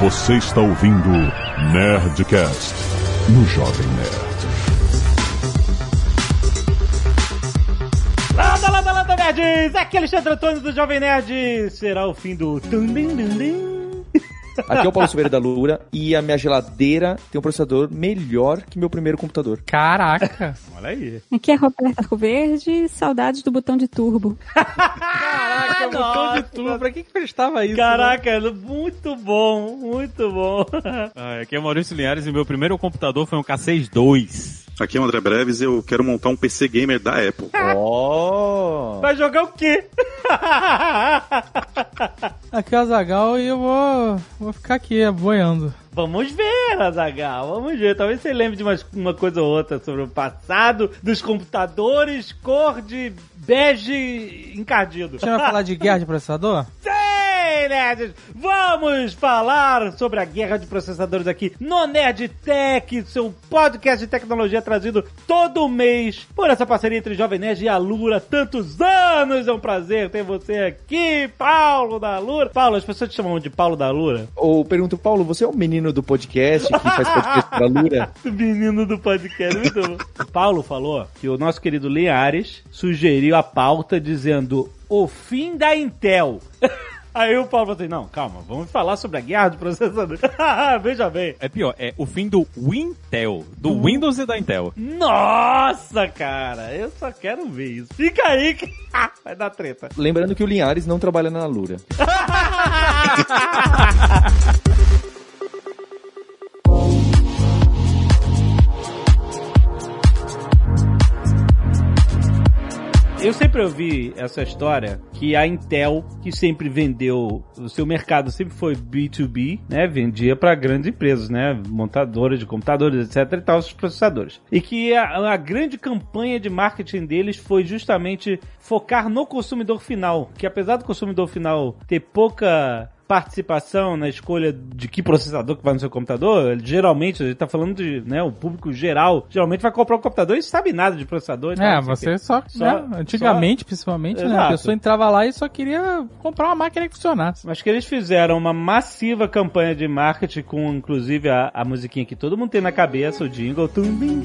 Você está ouvindo Nerdcast no Jovem Nerd. Landa, landa, landa, nerds! Aqui é Alexandre Antônio do Jovem Nerd. Será o fim do... Aqui é o Paulo Silveira da Lura e a minha geladeira tem um processador melhor que meu primeiro computador. Caraca! Olha aí. Aqui é Roberta Arco Verde, saudades do botão de turbo. Caraca, botão de tudo. Pra que, que prestava isso? né? Caraca, muito bom, muito bom. Ah, aqui é o Maurício Linhares e meu primeiro computador foi um K6-2. Aqui é o André Breves e eu quero montar um PC gamer da Apple. Oh! Vai jogar o quê? Aqui é o Azagal e eu vou, vou ficar aqui boiando. Vamos ver, Azagal, vamos ver. Talvez você lembre de mais uma coisa ou outra sobre o passado dos computadores cor de bege encardido. Você vai falar de guerra de processador? Sim, nerds! Vamos falar sobre a guerra de processadores aqui no Nerd Tech, seu podcast de tecnologia trazido todo mês por essa parceria entre Jovem Nerd e a Lura. Tantos anos! É um prazer ter você aqui, Paulo da Lura. Paulo, as pessoas te chamam de Paulo da Lura? Ou pergunto, Paulo, você é o menino do podcast que faz podcast pra Lura? Menino do podcast, muito bom. Paulo falou que o nosso querido Linhares sugeriu a pauta dizendo o fim da Intel. Aí o Paulo falou assim, não, calma, vamos falar sobre a guerra de processadores. Veja bem. É pior, é o fim do Wintel, do Windows e da Intel. Nossa, cara, eu só quero ver isso. Fica aí que vai dar treta. Lembrando que o Linhares não trabalha na Lura. Eu sempre ouvi essa história que a Intel, que sempre vendeu, o seu mercado sempre foi B2B, né? Vendia para grandes empresas, né? Montadoras de computadores, etc e tal, os processadores. E que a, a grande campanha de marketing deles foi justamente focar no consumidor final, que apesar do consumidor final ter pouca participação na escolha de que processador que vai no seu computador, geralmente, a gente tá falando de, né, o público geral, geralmente vai comprar um computador e sabe nada de processador. tal, É, você só, Só- né, antigamente, principalmente, né, a pessoa entrava lá e só queria comprar uma máquina que funcionasse. Mas que eles fizeram uma massiva campanha de marketing com, inclusive, a, a musiquinha que todo mundo tem na cabeça, o jingle. Tum, dim.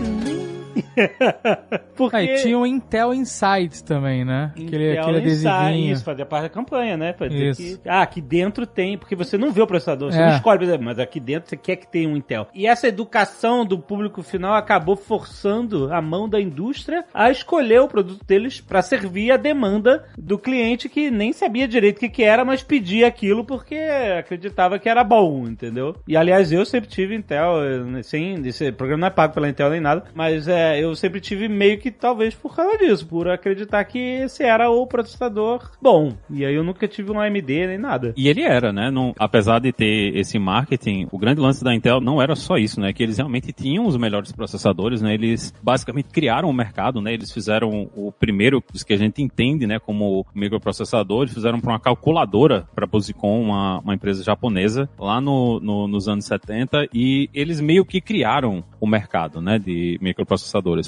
Porque... Aí tinha o Intel Insights também, né? Aquele, Intel aquele Insight, adesivinho. Isso, fazia parte da campanha, né? Pra dizer Isso. que, ah, aqui dentro tem, porque você não vê o processador, você É. não escolhe, exemplo, mas aqui dentro você quer que tenha um Intel. E essa educação do público final acabou forçando a mão da indústria a escolher o produto deles para servir a demanda do cliente que nem sabia direito o que, que era, mas pedia aquilo porque acreditava que era bom, entendeu? E aliás, eu sempre tive Intel, eh, sem, esse programa não é pago pela Intel nem nada, mas é, eu sempre tive meio que talvez por causa disso, por acreditar que esse era o processador bom. E aí eu nunca tive um AMD nem nada. E ele era, né? Não, apesar de ter esse marketing, o grande lance da Intel não era só isso, né? Que eles realmente tinham os melhores processadores, né? Eles basicamente criaram o mercado, né? Eles fizeram o primeiro, os que a gente entende, né? Como microprocessador, eles fizeram para uma calculadora para Posicom, uma, uma empresa japonesa, lá no, no- nos anos 70, e eles meio que criaram o mercado, né? De microprocessadores,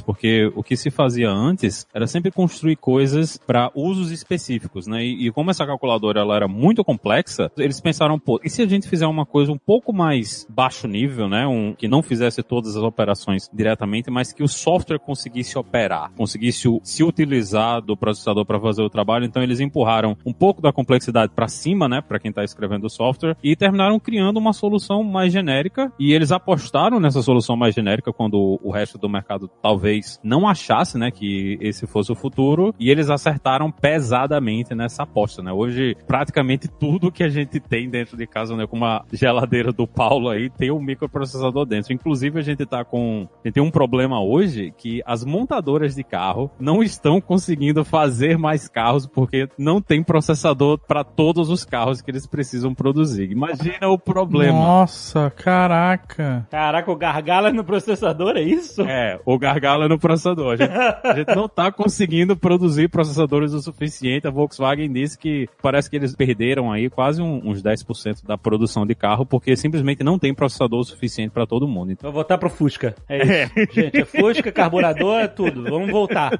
porque o que se fazia antes era sempre construir coisas para usos específicos, né? E, e como essa calculadora ela era muito complexa, eles pensaram, pô, e se a gente fizer uma coisa um pouco mais baixo nível, né? Um, que não fizesse todas as operações diretamente, mas que o software conseguisse operar, conseguisse se utilizar do processador para fazer o trabalho. Então eles empurraram um pouco da complexidade para cima, né? Para quem está escrevendo o software e terminaram criando uma solução mais genérica. E eles apostaram nessa solução mais genérica quando o resto do mercado talvez não achasse, né? Que esse fosse o futuro. E eles acertaram pesadamente nessa aposta, né? Hoje praticamente tudo que a gente tem dentro de casa, né? Como a geladeira do Paulo aí tem um microprocessador dentro. Inclusive a gente tá com, a gente tem um problema hoje que as montadoras de carro não estão conseguindo fazer mais carros porque não tem processador para todos os carros que eles precisam produzir. Imagina o problema. Nossa, caraca. Caraca, o gargalo é no processador, é isso? É, o gargalo é no processador. A gente, a gente não tá conseguindo produzir processadores o suficiente. A Volkswagen disse que parece que eles perderam aí quase um- uns 10% da produção de carro porque simplesmente não tem processador suficiente para todo mundo. Então, Vou voltar pro Fusca. É isso. Gente, é Fusca, carburador, é tudo. Vamos voltar.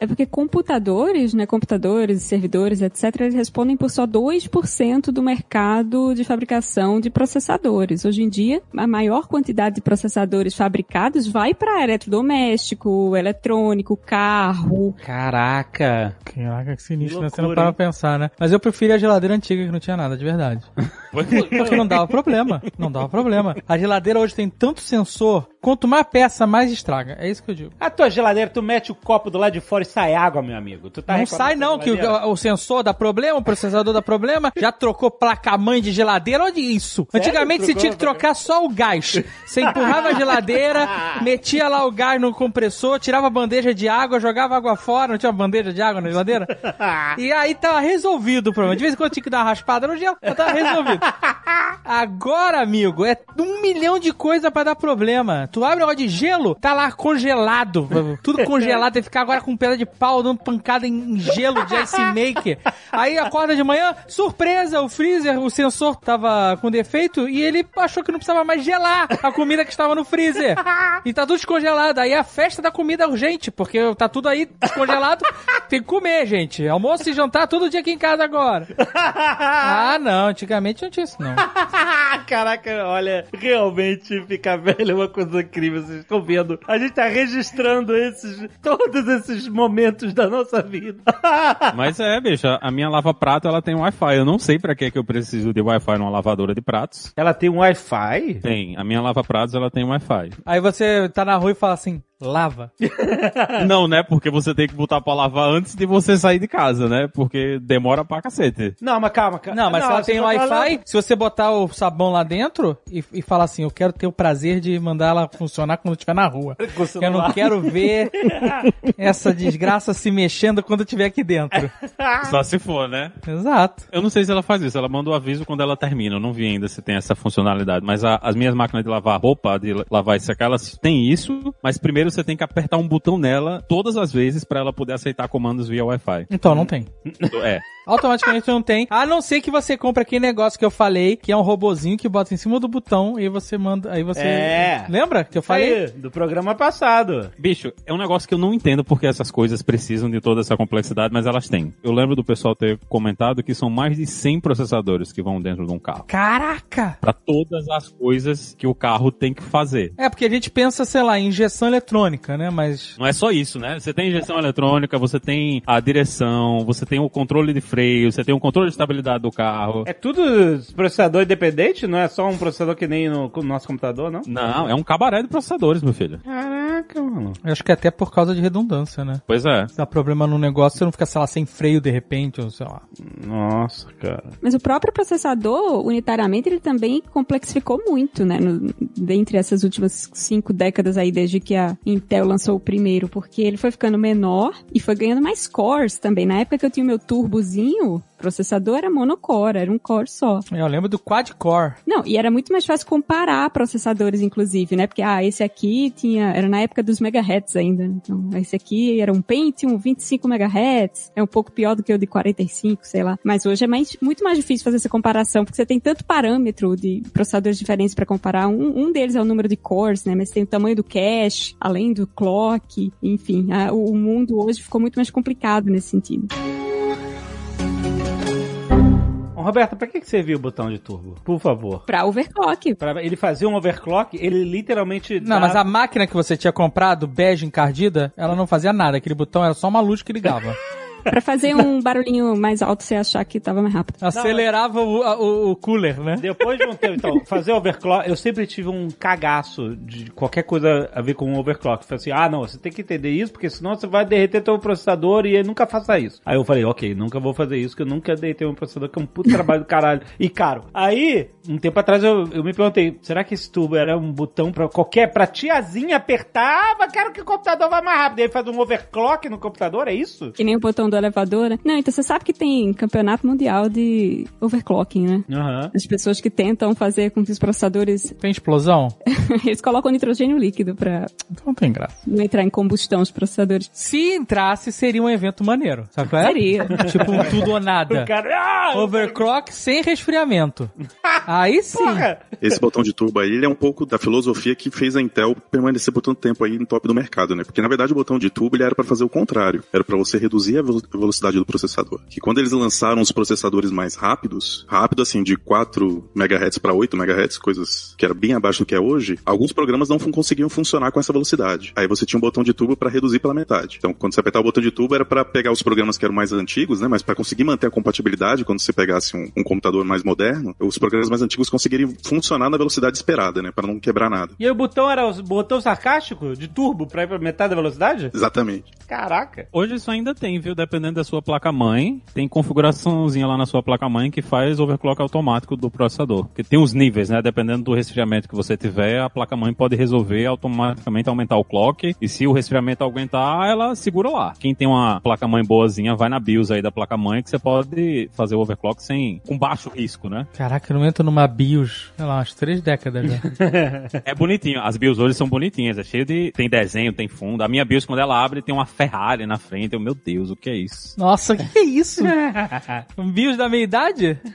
É porque computadores, né, computadores, servidores, etc., eles respondem por só 2% do mercado de fabricação de processadores. Hoje em dia, a maior quantidade de processadores fabricados vai para eletrodoméstico, eletrônico, carro. Caraca. Caraca, que sinistro, Que né? Você não loucura, para pra pensar, né? Mas eu prefiro a geladeira antiga que não tinha nada, de verdade. Porque não dava problema. Não dava problema. A geladeira hoje tem tanto sensor, quanto mais peça, mais estraga. É isso que eu digo. A tua geladeira, tu mete o copo do lado de fora e sai água, meu amigo. Tu tá não sai não, que o, o sensor dá problema, o processador dá problema, já trocou placa-mãe de geladeira, onde isso? Antigamente você tinha que trocar só o gás. Você empurrava a geladeira, metia lá o gás no compressor, tirava a bandeja de água, jogava água fora, não tinha bandeja de água na geladeira? E aí tava resolvido o problema. De vez em quando tinha que dar uma raspada no gelo, mas tava resolvido. Agora, amigo, é um milhão de coisa pra dar problema. Tu abre um negócio de gelo, tá lá congelado. Tudo congelado, tem que ficar agora com pedra de pau dando pancada em gelo de ice maker. Aí acorda de manhã, surpresa, o freezer, o sensor tava com defeito e ele achou que não precisava mais gelar a comida que estava no freezer. E tá tudo descongelado. Aí a festa da comida é urgente, porque tá tudo aí descongelado. Tem que comer, gente. Almoço e jantar todo dia aqui em casa agora. Ah, não. Antigamente não tinha isso, não. Caraca, olha, realmente ficar velho é uma coisa incrível. Vocês estão vendo? A gente tá registrando esses, todos esses momentos da nossa vida. mas é, bicho, a minha lava-prato ela tem Wi-Fi. Eu não sei pra que que eu preciso de Wi-Fi numa lavadora de pratos. Ela tem um Wi-Fi? Tem, a minha lava-pratos ela tem Wi-Fi. Aí você tá na rua e fala assim, lava. Não, né? Porque você tem que botar pra lavar antes de você sair de casa, né? Porque demora pra cacete. Não, mas calma, calma. Não, mas se ela tem não Wi-Fi, se você botar o sabão lá dentro e, e falar assim, eu quero ter o prazer de mandar ela funcionar quando estiver na rua. Eu não quero ver essa desgraça se mexendo quando estiver aqui dentro. Só se for, né? Exato. Eu não sei se ela faz isso. Ela manda o aviso quando ela termina. Eu não vi ainda se tem essa funcionalidade. Mas a- as minhas máquinas de lavar roupa, de lavar e secar, elas têm isso. Mas primeiro você tem que apertar um botão nela todas as vezes pra ela poder aceitar comandos via Wi-Fi. Então, não tem. É. Automaticamente não tem. A não ser que você compre aquele negócio que eu falei, que é um robozinho que bota em cima do botão e você manda. Aí você. É. Lembra que eu falei? Aí, do programa passado. Bicho, é um negócio que eu não entendo porque essas coisas precisam de toda essa complexidade, mas elas têm. Eu lembro do pessoal ter comentado que são mais de 100 processadores que vão dentro de um carro. Caraca! Pra todas as coisas que o carro tem que fazer. É, porque a gente pensa, sei lá, em injeção eletrônica, né? Mas. Não é só isso, né? Você tem injeção eletrônica, você tem a direção, você tem o controle de freio, você tem o controle de estabilidade do carro. É tudo processador independente? Não é só um processador que nem no, no nosso computador, não? Não, é um cabaré de processadores, meu filho. Caraca, mano. Eu acho que é até por causa de redundância, né? Pois é. Se dá problema no negócio, você não fica, sei lá, sem freio de repente, ou sei lá. Nossa, cara. Mas o próprio processador, unitariamente, ele também complexificou muito, né? No, dentre essas últimas cinco décadas aí, desde que a Intel lançou o primeiro, porque ele foi ficando menor e foi ganhando mais cores também. Na época que eu tinha o meu turbozinho, o processador era monocore, era um core só. Eu lembro do quad-core. Não, e era muito mais fácil comparar processadores, inclusive, né? Porque, ah, esse aqui tinha, era na época dos megahertz ainda. Então, esse aqui era um Pentium 25 megahertz, é um pouco pior do que o de 45, sei lá. Mas hoje é mais, muito mais difícil fazer essa comparação, porque você tem tanto parâmetro de processadores diferentes para comparar. Um, um deles é o número de cores, né? Mas tem o tamanho do cache, além do clock, enfim. a- o, o mundo hoje ficou muito mais complicado nesse sentido. Ô, Roberto, pra que que você viu o botão de turbo? Por favor. Pra overclock. Pra ele fazer um overclock, ele literalmente. Não, dá- mas a máquina que você tinha comprado, bege encardida, ela não fazia nada. Aquele botão era só uma luz que ligava. Pra fazer um barulhinho mais alto, você achar que tava mais rápido. Acelerava o, o, o cooler, né? Depois de um tempo, então, fazer overclock, eu sempre tive um cagaço de qualquer coisa a ver com overclock. Falei assim, ah, não, você tem que entender isso, porque senão você vai derreter teu processador e nunca faça isso. Aí eu falei, ok, nunca vou fazer isso, que eu nunca derretei um processador, que é um puto trabalho do caralho. E caro. Aí, um tempo atrás, eu, eu me perguntei, será que esse tubo era um botão pra qualquer, pra tiazinha apertar? Ah, mas quero que o computador vá mais rápido. E aí faz um overclock no computador, é isso? Que nem o botão do elevador, né? Não, então você sabe que tem campeonato mundial de overclocking, né? Aham. As pessoas que tentam fazer com que os processadores, Tem explosão? eles colocam nitrogênio líquido pra Então não tem graça. não entrar em combustão os processadores. Se entrasse, seria um evento maneiro. Sabe qual é? Seria. Tipo um tudo ou nada. O cara. Ah! Overclock sem resfriamento. Aí sim. Porra! Esse botão de turbo aí, ele é um pouco da filosofia que fez a Intel permanecer por tanto tempo aí no top do mercado, né? Porque na verdade o botão de turbo ele era para fazer o contrário, era para você reduzir a velocidade do processador. Que quando eles lançaram os processadores mais rápidos, rápido assim de 4 MHz para 8 MHz, coisas que era bem abaixo do que é hoje, alguns programas não conseguiam funcionar com essa velocidade. Aí você tinha um botão de turbo para reduzir pela metade. Então, quando você apertar o botão de turbo era para pegar os programas que eram mais antigos, né? Mas para conseguir manter a compatibilidade quando você pegasse um, um computador mais moderno, os programas mais antigos conseguiriam funcionar na velocidade esperada, né? Para não quebrar nada. E aí o botão era o botão sarcástico de turbo pra ir pra metade da velocidade? Exatamente. Caraca. Hoje isso ainda tem, viu? Dependendo da sua placa-mãe, tem configuraçãozinha lá na sua placa-mãe que faz overclock automático do processador. Porque tem os níveis, né? Dependendo do resfriamento que você tiver, a placa-mãe pode resolver automaticamente aumentar o clock. E se o resfriamento aguentar, ela segura lá. Quem tem uma placa-mãe boazinha, vai na BIOS aí da placa-mãe que você pode fazer o overclock sem, com baixo risco, né? Caraca, eu não entro numa BIOS, sei lá, umas três décadas já. É bonitinho. As BIOS hoje são bonitinhas. É cheio de. Tem desenho, tem fundo. A minha BIOS, quando ela abre, tem uma Ferrari na frente. Eu, meu Deus, o que é isso? Nossa, que é isso? um BIOS da meia idade?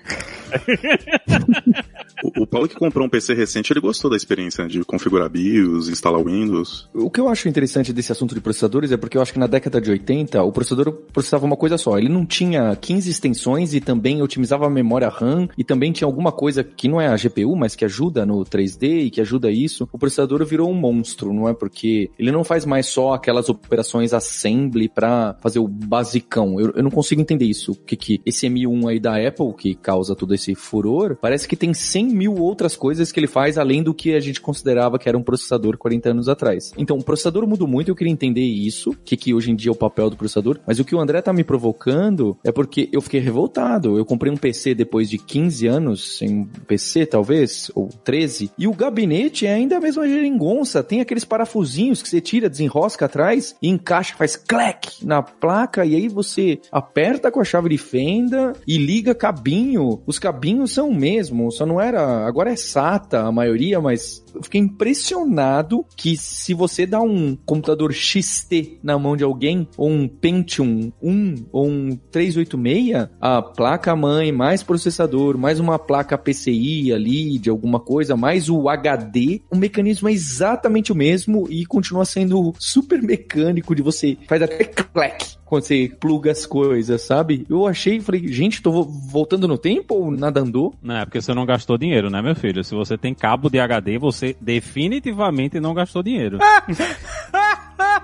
O, Paulo que comprou um PC recente, ele gostou da experiência de configurar BIOS, instalar Windows. O que eu acho interessante desse assunto de processadores é porque eu acho que na década de 80 o processador processava uma coisa só. Ele não tinha 15 extensões e também otimizava a memória RAM e também tinha alguma coisa que não é a GPU, mas que ajuda no 3D e que ajuda isso. O processador virou um monstro, não é? Porque ele não faz mais só aquelas operações assembly para fazer o basicão. Eu, eu não consigo entender isso. O que que esse M1 aí da Apple que causa todo esse furor, parece que tem 100 mil outras coisas que ele faz além do que a gente considerava que era um processador 40 anos atrás. Então, o processador mudou muito, eu queria entender isso, que, que hoje em dia é o papel do processador, mas o que o André tá me provocando é porque eu fiquei revoltado. Eu comprei um PC depois de 15 anos, um PC talvez, ou 13, e o gabinete é ainda a mesma geringonça, tem aqueles parafusinhos que você tira, desenrosca atrás e encaixa, faz clack na placa, e aí você aperta com a chave de fenda e liga cabinho. Os cabinhos são o mesmo, só não era. Agora é SATA a maioria, mas eu fiquei impressionado que se você dá um computador XT na mão de alguém, ou um Pentium 1, ou um 386, a placa-mãe, mais processador, mais uma placa PCI ali de alguma coisa, mais o HD, o mecanismo é exatamente o mesmo e continua sendo super mecânico de você faz até clack quando você pluga as coisas, sabe? Eu achei, falei, gente, tô vo- voltando no tempo ou nada andou? Não, é porque você não gastou dinheiro, né, meu filho? Se você tem cabo de HD, você definitivamente não gastou dinheiro.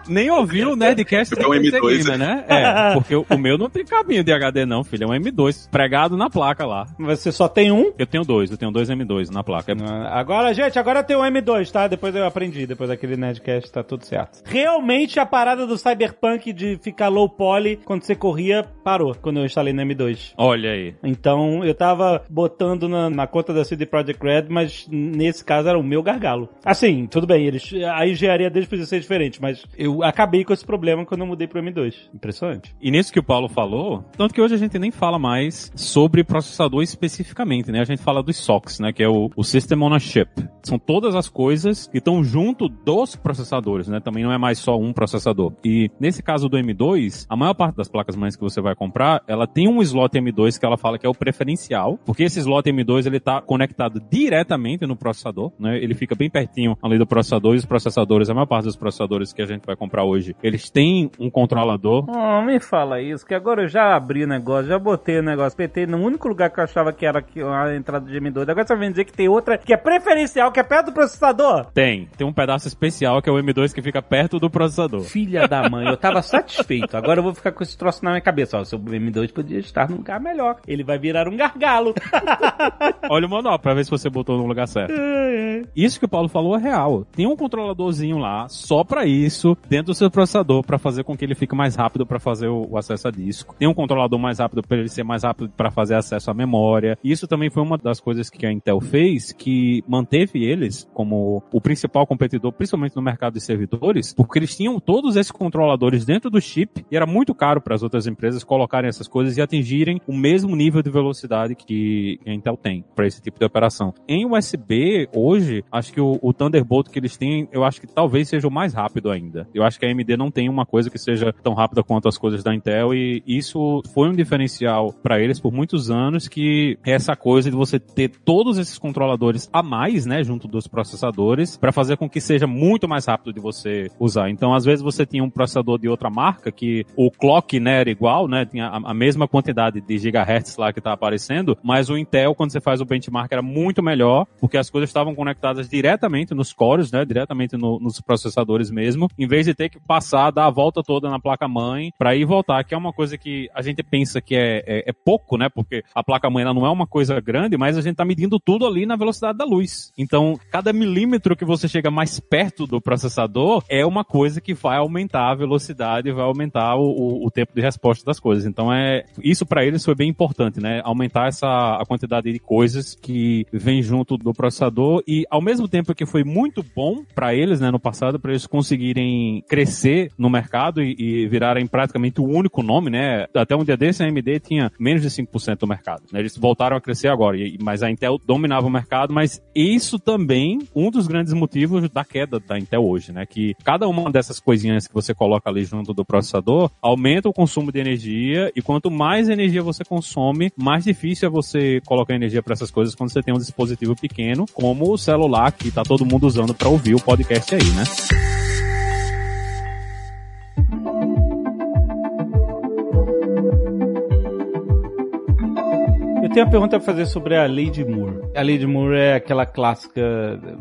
Nem ouviu o Nerdcast É um sem M2, Gamer, né? É, porque o, meu não tem cabinho de HD não, filho. É um M2 pregado na placa lá. Você só tem um? Eu tenho dois, eu tenho dois M2 na placa. É- Ah, Agora, gente, agora tem o M2, tá? Depois eu aprendi, depois daquele Nerdcast tá tudo certo. Realmente a parada do Cyberpunk de ficar low poly quando você corria parou quando eu instalei no M2. Olha aí. Então eu tava botando na, na conta da CD Projekt Red, mas nesse caso era o meu gargalo. Assim, tudo bem, eles, a engenharia deles podia ser diferente, mas eu acabei com esse problema quando eu mudei pro M2. Impressionante. E nisso que o Paulo falou, tanto que hoje a gente nem fala mais sobre processador especificamente, né? A gente fala dos SOCs, né? Que é o, o System on a Chip. São todas as coisas que estão junto dos processadores, né? Também não é mais só um processador. E nesse caso do M2, a maior parte das placas mães que você vai comprar, ela tem um slot M2 que ela fala que é o preferencial, porque esse slot M2 ele tá conectado diretamente no processador, né? Ele fica bem pertinho ali do processador e os processadores, a maior parte dos processadores que a gente vai comprar hoje, eles têm um controlador Oh, me fala isso, que agora eu já abri o negócio, já botei o negócio, PT no único lugar que eu achava que era aqui, a entrada de M2. Agora você vai me dizer que tem outra que é preferencial, que é perto do processador? Tem. Tem um pedaço especial que é o M2 que fica perto do processador. Filha da mãe, eu tava satisfeito. Agora eu vou ficar com esse troço na minha cabeça. Ó, seu M2 podia estar num lugar melhor. Ele vai virar um gargalo. Olha o manual pra ver se você botou no lugar certo. Isso que o Paulo falou é real. Tem um controladorzinho lá, só pra isso, dentro do seu processador para fazer com que ele fique mais rápido para fazer o, o, acesso a disco. Tem um controlador mais rápido para ele ser mais rápido para fazer acesso à memória. E isso também foi uma das coisas que a Intel fez que manteve eles como o principal competidor, principalmente no mercado de servidores, porque eles tinham todos esses controladores dentro do chip e era muito caro para as outras empresas colocarem essas coisas e atingirem o mesmo nível de velocidade que a Intel tem para esse tipo de operação. Em USB, hoje, acho que o, o Thunderbolt que eles têm, eu acho que talvez seja o mais rápido ainda. Eu acho que a AMD não tem uma coisa que seja tão rápida quanto as coisas da Intel e isso foi um diferencial para eles por muitos anos que é essa coisa de você ter todos esses controladores a mais, né, junto dos processadores para fazer com que seja muito mais rápido de você usar. Então, às vezes você tinha um processador de outra marca que o clock, né, era igual, né, tinha a mesma quantidade de gigahertz lá que tá aparecendo, mas o Intel quando você faz o benchmark era muito melhor, porque as coisas estavam conectadas diretamente nos cores, né, diretamente no, nos processadores mesmo, em vez de ter que passar, dar a volta toda na placa mãe para ir voltar, que é uma coisa que a gente pensa que é, é, é pouco, né, porque a placa mãe ela não é uma coisa grande, mas a gente tá medindo tudo ali na velocidade da luz. Então, cada milímetro que você chega mais perto do processador é uma coisa que vai aumentar a velocidade, vai aumentar o, o, o tempo de resposta das coisas. Então, é isso para eles foi bem importante, né, aumentar essa a quantidade de coisas que vem junto do processador e ao mesmo tempo que foi muito bom para eles, né, no passado, para eles conseguirem crescer no mercado e, e, virarem praticamente o único nome, né? Até um dia desse a AMD tinha menos de 5% do mercado. Né? Eles voltaram a crescer agora, e, mas a Intel dominava o mercado, mas isso também um dos grandes motivos da queda da Intel hoje, né? Que cada uma dessas coisinhas que você coloca ali junto do processador aumenta o consumo de energia e quanto mais energia você consome, mais difícil é você colocar energia para essas coisas quando você tem um dispositivo pequeno, como o celular que tá todo mundo usando para ouvir o podcast aí, né? Tenho uma pergunta pra fazer sobre a Lady Moore. A Lady Moore é aquela clássica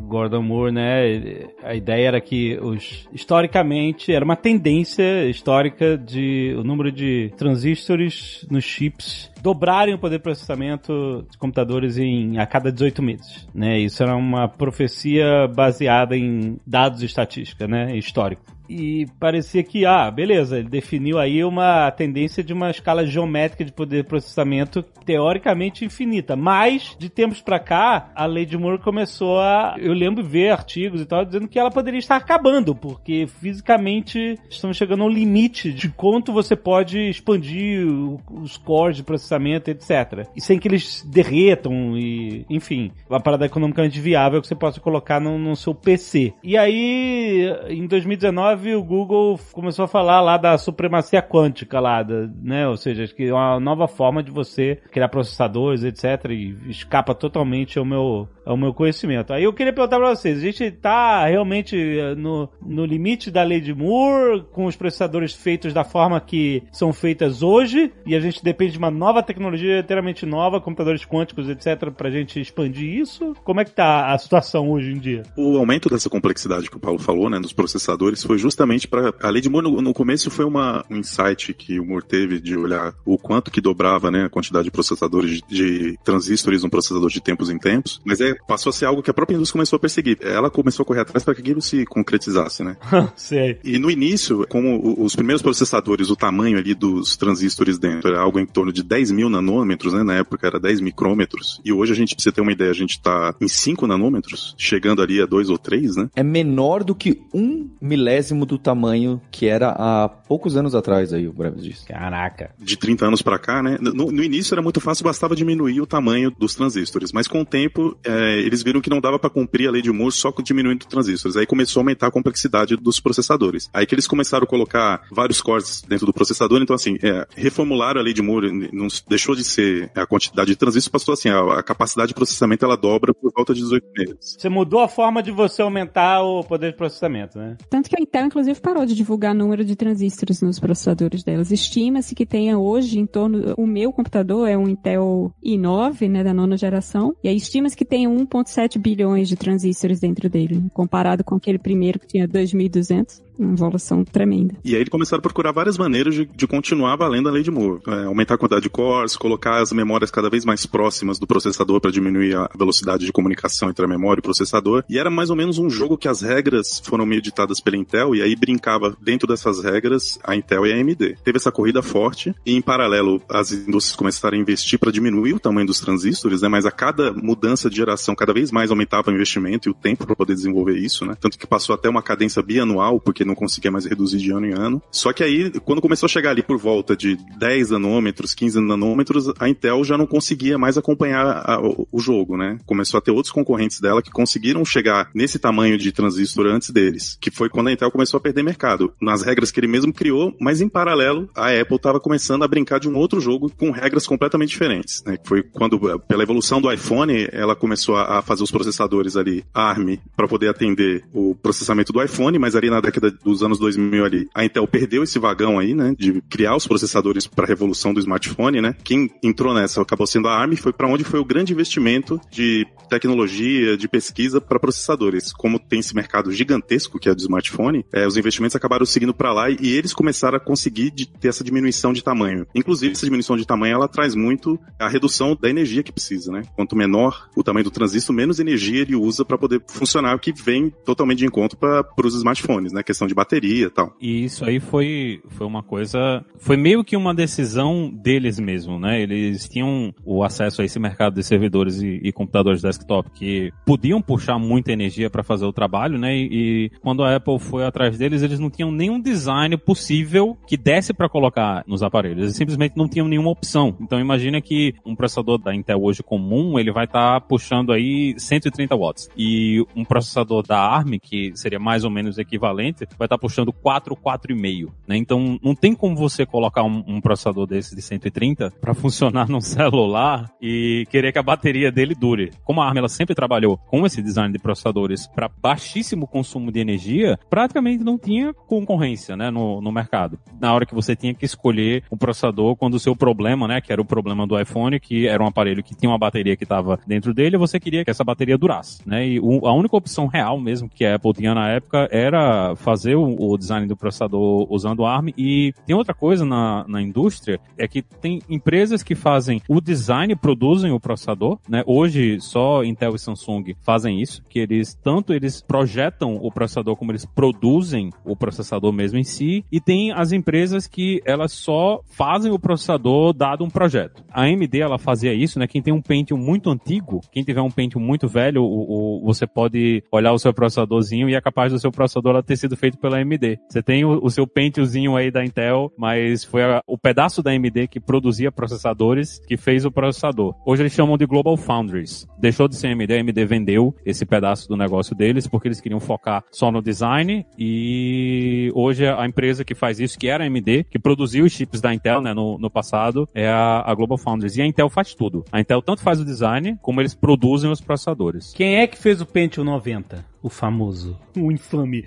Gordon Moore, né? A ideia era que os historicamente era uma tendência histórica de o número de transistores nos chips dobrarem o poder de processamento de computadores em a cada 18 meses, né? Isso era uma profecia baseada em dados de estatística, né? Histórico e parecia que, ah, beleza, ele definiu aí uma tendência de uma escala geométrica de poder de processamento teoricamente infinita. Mas, de tempos para cá, a lei de Moore começou a. Eu lembro ver artigos e tal dizendo que ela poderia estar acabando, porque fisicamente estamos chegando ao limite de quanto você pode expandir os cores de processamento, etc. E sem que eles derretam e, enfim, uma parada economicamente viável que você possa colocar no, no seu PC. E aí, em 2019, o Google começou a falar lá da supremacia quântica lá, né? Ou seja, que é uma nova forma de você criar processadores, etc. E escapa totalmente ao meu, ao meu conhecimento. Aí eu queria perguntar pra vocês, a gente tá realmente eh, no, no limite da lei de Moore, com os processadores feitos da forma que são feitas hoje, e a gente depende de uma nova tecnologia inteiramente nova, computadores quânticos, etc., pra gente expandir isso? Como é que tá a situação hoje em dia? O aumento dessa complexidade que o Paulo falou, né, dos processadores, foi justamente para A lei de Moore, no, no, começo, foi uma, um insight que o Moore teve de olhar o quanto que dobrava, né, a quantidade de processadores de, de transistores no processador de tempos em tempos, mas é passou a ser algo que a própria indústria começou a perseguir. Ela começou a correr atrás para que aquilo se concretizasse, né? Sei. E no início, como os primeiros processadores, o tamanho ali dos transistores dentro era algo em torno de 10 mil nanômetros, né? Na época era 10 micrômetros. E hoje a gente, pra você ter uma ideia, a gente tá em 5 nanômetros, chegando ali a 2 ou 3, né? É menor do que um milésimo do tamanho que era há poucos anos atrás aí, o Breves disse. Caraca. De 30 anos para cá, né? No, no, início era muito fácil, bastava diminuir o tamanho dos transistores. Mas com o tempo, é, eles viram que não dava para cumprir a lei de Moore só diminuindo transistores. Aí começou a aumentar a complexidade dos processadores. Aí que eles começaram a colocar vários cores dentro do processador. Então, assim, é, reformularam a lei de Moore, não deixou de ser a quantidade de transistores, passou assim, a, a, capacidade de processamento ela dobra por volta de 18 meses. Você mudou a forma de você aumentar o poder de processamento, né? Tanto que a Intel, inclusive, parou de divulgar número de transistores nos processadores delas. Estima-se que tenha hoje em torno. O meu computador é um Intel i9, né, da nona geração, e aí estima-se que tenha 1,7 bilhões de transistores dentro dele, comparado com aquele primeiro que tinha 2.200. Uma evolução tremenda. E aí eles começaram a procurar várias maneiras de, de continuar valendo a lei de Moore. É, aumentar a quantidade de cores, colocar as memórias cada vez mais próximas do processador para diminuir a velocidade de comunicação entre a memória e o processador. E era mais ou menos um jogo que as regras foram meio ditadas pela Intel e aí brincava dentro dessas regras a Intel e a AMD. Teve essa corrida forte e em paralelo as indústrias começaram a investir para diminuir o tamanho dos transistores, né? Mas a cada mudança de geração cada vez mais aumentava o investimento e o tempo para poder desenvolver isso, né? Tanto que passou até uma cadência bianual porque não conseguia mais reduzir de ano em ano. Só que aí quando começou a chegar ali por volta de 10 nanômetros, 15 nanômetros, a Intel já não conseguia mais acompanhar a, o, o jogo, né? Começou a ter outros concorrentes dela que conseguiram chegar nesse tamanho de transistor antes deles, que foi quando a Intel começou a perder mercado, nas regras que ele mesmo criou, mas em paralelo a Apple estava começando a brincar de um outro jogo com regras completamente diferentes, né? Foi quando, pela evolução do iPhone, ela começou a fazer os processadores ali ARM para poder atender o processamento do iPhone, mas ali na década dos anos 2000 ali, a Intel perdeu esse vagão aí, né, de criar os processadores para a revolução do smartphone, né? Quem entrou nessa acabou sendo a ARM, foi para onde foi o grande investimento de tecnologia, de pesquisa para processadores. Como tem esse mercado gigantesco que é do smartphone, é, os investimentos acabaram seguindo para lá e, eles começaram a conseguir ter essa diminuição de tamanho. Inclusive, essa diminuição de tamanho ela traz muito a redução da energia que precisa, né? Quanto menor o tamanho do transistor, menos energia ele usa para poder funcionar, o que vem totalmente de encontro para os smartphones, né? Questão de bateria e tal. E isso aí foi, foi uma coisa. Foi meio que uma decisão deles mesmo, né? Eles tinham o acesso a esse mercado de servidores e, e computadores desktop que podiam puxar muita energia para fazer o trabalho, né? E, e, quando a Apple foi atrás deles, eles não tinham nenhum design possível que desse para colocar nos aparelhos. Eles simplesmente não tinham nenhuma opção. Então imagina que um processador da Intel hoje comum, ele vai estar tá puxando aí 130 watts. E um processador da ARM, que seria mais ou menos equivalente, vai estar puxando 4, 4,5. Né? Então não tem como você colocar um, um processador desse de 130 para funcionar num celular e querer que a bateria dele dure. Como a ARM ela sempre trabalhou com esse design de processadores para baixíssimo consumo de energia, praticamente não tinha concorrência né, no, no mercado. Na hora que você tinha que escolher o processador, quando o seu problema, né, que era o problema do iPhone, que era um aparelho que tinha uma bateria que estava dentro dele, você queria que essa bateria durasse. Né? E o, a única opção real mesmo que a Apple tinha na época era fazer o, o design do processador usando ARM. E tem outra coisa na, na indústria, é que tem empresas que fazem o design, produzem o processador. Né? Hoje só Intel e Samsung fazem isso, que eles tanto eles projetam o processador como eles produzem o processador mesmo em si. E tem as empresas que elas só fazem o processador dado um projeto. A AMD ela fazia isso, né? Quem tem um Pentium muito antigo, quem tiver um Pentium muito velho, o, o, você pode olhar o seu processadorzinho e é capaz do seu processador ter sido feito pela AMD. Você tem o, o seu Pentiumzinho aí da Intel, mas foi a, o pedaço da AMD que produzia processadores que fez o processador. Hoje eles chamam de Global Foundries. Deixou de ser AMD, a AMD vendeu esse pedaço do negócio deles porque eles queriam focar só no design e hoje a empresa que faz isso, que era a AMD, que produziu os chips da Intel, né, no, no passado, é a, a Global Foundries. E a Intel faz tudo. A Intel tanto faz o design, como eles produzem os processadores. Quem é que fez o Pentium 90? O famoso. O infame.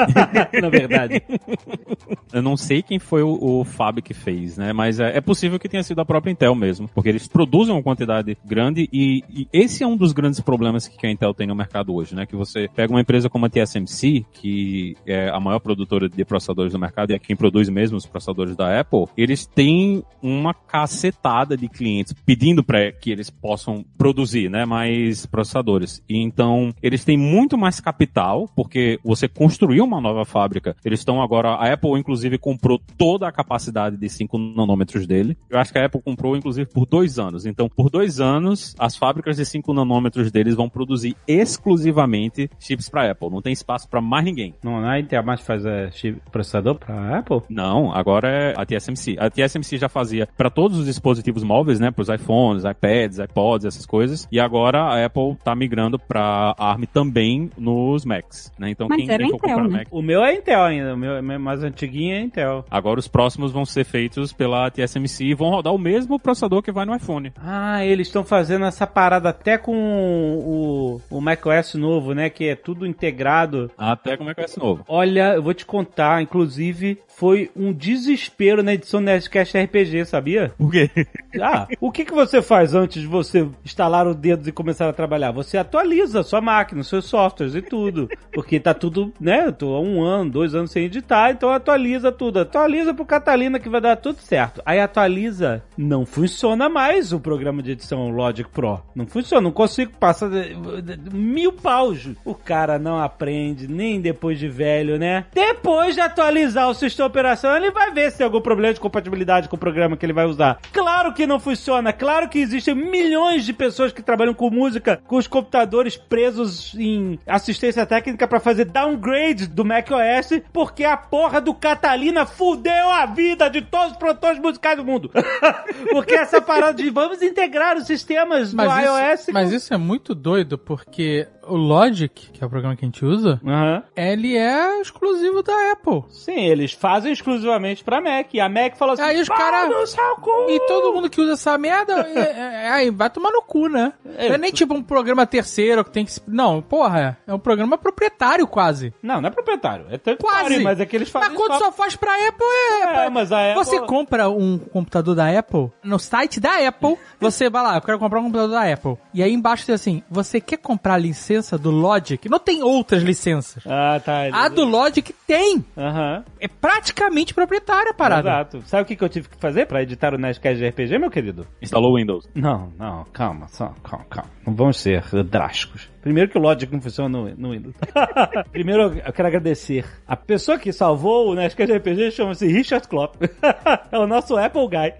Na verdade. Eu não sei quem foi o, o Fábio que fez, né? Mas é, é, possível que tenha sido a própria Intel mesmo. Porque eles produzem uma quantidade grande e, e, esse é um dos grandes problemas que a Intel tem no mercado hoje, né? Que você pega uma empresa como a TSMC, que é a maior produtora de processadores do mercado e é quem produz mesmo os processadores da Apple, eles têm uma cacetada de clientes pedindo para que eles possam produzir, né? Mais processadores. E então, eles têm muito mais mais capital, porque você construiu uma nova fábrica. Eles estão agora, a Apple inclusive comprou toda a capacidade de 5 nanômetros dele. Eu acho que a Apple comprou inclusive por dois anos. Então, por dois anos, as fábricas de 5 nanômetros deles vão produzir exclusivamente chips para Apple. Não tem espaço para mais ninguém. Não, a Intel mais faz é, chip processador para Apple? Não, agora é a TSMC. A TSMC já fazia para todos os dispositivos móveis, né, para os iPhones, iPads, iPods, essas coisas. E agora a Apple tá migrando para ARM também nos Macs, né? Então Mas quem, era quem for Intel, comprar né? Mac... O meu é Intel ainda, o meu é mais antiguinho é Intel. Agora os próximos vão ser feitos pela TSMC e vão rodar o mesmo processador que vai no iPhone. Ah, eles estão fazendo essa parada até com o, o macOS novo, né? Que é tudo integrado. Até que vai ser novo. Olha, eu vou te contar, inclusive, foi um desespero na edição Nerdcast RPG, sabia? Por quê? Ah, o que, que você faz antes de você instalar o dedo e começar a trabalhar? Você atualiza a sua máquina, os seus softwares. E tudo. Porque tá tudo, né? Eu tô há um ano, dois anos sem editar, então atualiza tudo. Atualiza pro Catalina que vai dar tudo certo. Aí atualiza, não funciona mais o programa de edição Logic Pro. Não funciona, não consigo passar mil paus. O cara não aprende, nem depois de velho, né? Depois de atualizar o sistema operacional, ele vai ver se tem algum problema de compatibilidade com o programa que ele vai usar. Claro que não funciona, claro que existem milhões de pessoas que trabalham com música com os computadores presos em assistência técnica pra fazer downgrade do macOS porque a porra do Catalina fudeu a vida de todos os produtores musicais do mundo. porque essa parada de vamos integrar os sistemas do Mas iOS isso, mas com- isso é muito doido, porque o Logic, que é o programa que a gente usa, Aham. ele é exclusivo da Apple. Sim, eles fazem exclusivamente pra Mac. E a Mac falou assim: Aí os "Pau cara- no seu cu!" E todo mundo que usa essa merda, é, é, aí vai tomar no cu, né? É. Não é nem tipo um programa terceiro que tem que... Não, porra, é um programa proprietário quase. Não, não é proprietário. É Quase. mas é que eles fazem Mas quando só- só faz pra Apple, é... É, mas a Apple- Você compra um computador da Apple, no site da Apple, você vai lá, eu quero comprar um computador da Apple. E aí embaixo diz assim, você quer comprar a licença do Logic? Não tem outras licenças. Ah, tá. A do Logic tem. Aham. É praticamente proprietária a parada. Exato. Sabe o que, que eu tive que fazer pra editar o Nerdcast de RPG, meu querido? Instalou o Windows. Não, não, calma, só, calma, calma. Não vamos ser drásticos. Primeiro que o Logic não funciona no, no Windows. Primeiro eu quero agradecer. A pessoa que salvou o Nerdcast RPG chama-se Richard Klopp. é o nosso Apple Guy.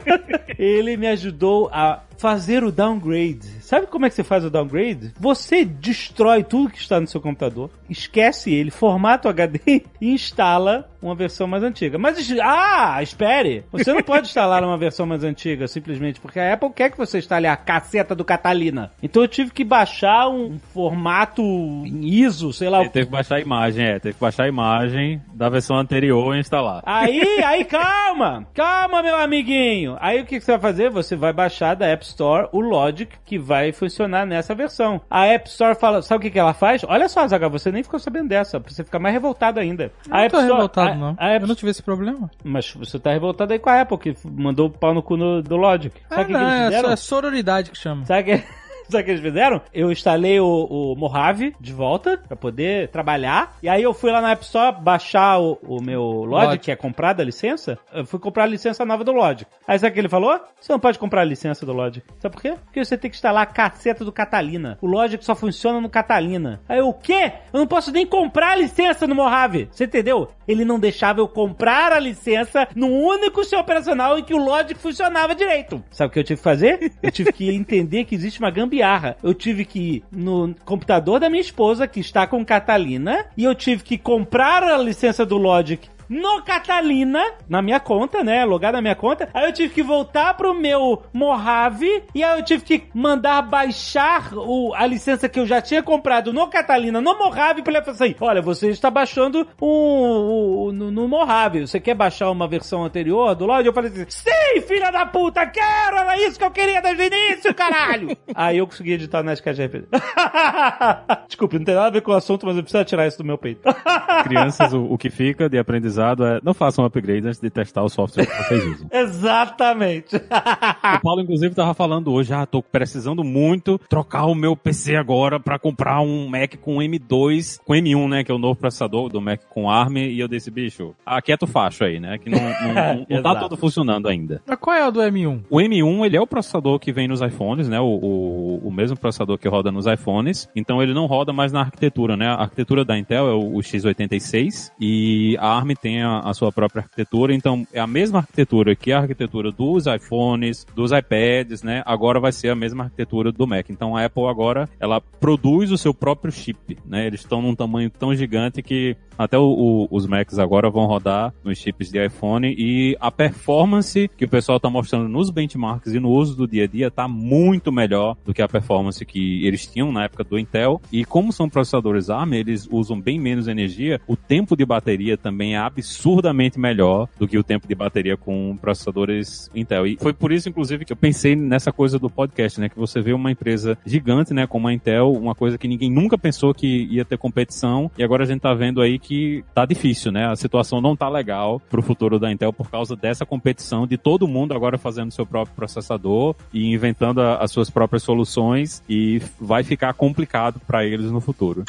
Ele me ajudou a fazer o downgrade. Sabe como é que você faz o downgrade? Você destrói tudo que está no seu computador, esquece ele, formata o HD e instala uma versão mais antiga. Mas, ah, espere! Você não pode instalar uma versão mais antiga simplesmente porque a Apple quer que você instale a caceta do Catalina. Então eu tive que baixar um formato em ISO, sei lá. Ele teve que baixar a imagem, é. Teve que baixar a imagem da versão anterior e instalar. Aí, aí, calma! Calma, meu amiguinho! Aí o que que você vai fazer? Você vai baixar da App Store o Logic que vai funcionar nessa versão. A App Store fala, sabe o que que ela faz? Olha só, Zaga, você nem ficou sabendo dessa, pra você ficar mais revoltado ainda. Eu não tô revoltado, a- não. a App Eu não tive esse problema. Mas você tá revoltado aí com a Apple, que mandou o pau no cu no- do Logic. Sabe Ah, o que, não, que eles é, fizeram? é sororidade que chama. Sabe o que... Sabe o que eles fizeram? Eu instalei o, o Mojave de volta pra poder trabalhar. E aí eu fui lá na App Store baixar o, o meu Logic, Logic. que é comprado a licença. Eu fui comprar a licença nova do Logic. Aí sabe o que ele falou? Você não pode comprar a licença do Logic. Sabe por quê? Porque você tem que instalar a caceta do Catalina. O Logic só funciona no Catalina. Aí eu, o quê? Eu não posso nem comprar a licença no Mojave. Você entendeu? Ele não deixava eu comprar a licença no único sistema operacional em que o Logic funcionava direito. Sabe o que eu tive que fazer? Eu tive que entender que existe uma gambiarra. Eu tive que ir no computador da minha esposa, que está com Catalina, e eu tive que comprar a licença do Logic no Catalina, na minha conta, né? Logar na minha conta. Aí eu tive que voltar pro meu Mojave e aí eu tive que mandar baixar o, a licença que eu já tinha comprado no Catalina, no Mojave, pra ele falar assim: olha, você está baixando um, um- no, no Mojave. Você quer baixar uma versão anterior do Lodge? Eu falei assim: sim, filha da puta, quero! Era isso que eu queria desde o início, caralho! aí eu consegui editar na SKGP. Desculpe, não tem nada a ver com o assunto, mas eu preciso tirar isso do meu peito. Crianças, o, o que fica de aprendizado é não façam upgrade antes de testar o software que vocês usam. Exatamente. O Paulo, inclusive, tava falando hoje, ah, tô precisando muito trocar o meu PC agora pra comprar um Mac com M2, com M1, né, que é o novo processador do Mac com ARM, e eu disse, bicho, aquieta o facho aí, né, que não, não, não- não tá tudo funcionando ainda. Mas qual é o do M1? O M1, ele é o processador que vem nos iPhones, né? O, o, o mesmo processador que roda nos iPhones. Então ele não roda mais na arquitetura, né? A arquitetura da Intel é o, o x86 e a ARM tem a, a sua própria arquitetura. Então é a mesma arquitetura que a arquitetura dos iPhones, dos iPads, né? Agora vai ser a mesma arquitetura do Mac. Então a Apple agora, ela produz o seu próprio chip, né? Eles estão num tamanho tão gigante que até o- o- os Macs agora vão rodar nos chips de iPhone e a performance que o pessoal está mostrando nos benchmarks e no uso do dia a dia está muito melhor do que a performance que eles tinham na época do Intel. E como são processadores ARM, eles usam bem menos energia, o tempo de bateria também é absurdamente melhor do que o tempo de bateria com processadores Intel. E foi por isso, inclusive, que eu pensei nessa coisa do podcast, né? Que você vê uma empresa gigante, né? Como a Intel, uma coisa que ninguém nunca pensou que ia ter competição, e agora a gente tá vendo aí que tá difícil, né? A situação não tá legal pro futuro da Intel por causa dessa competição de todo mundo agora fazendo seu próprio processador e inventando a, as suas próprias soluções e vai ficar complicado para eles no futuro.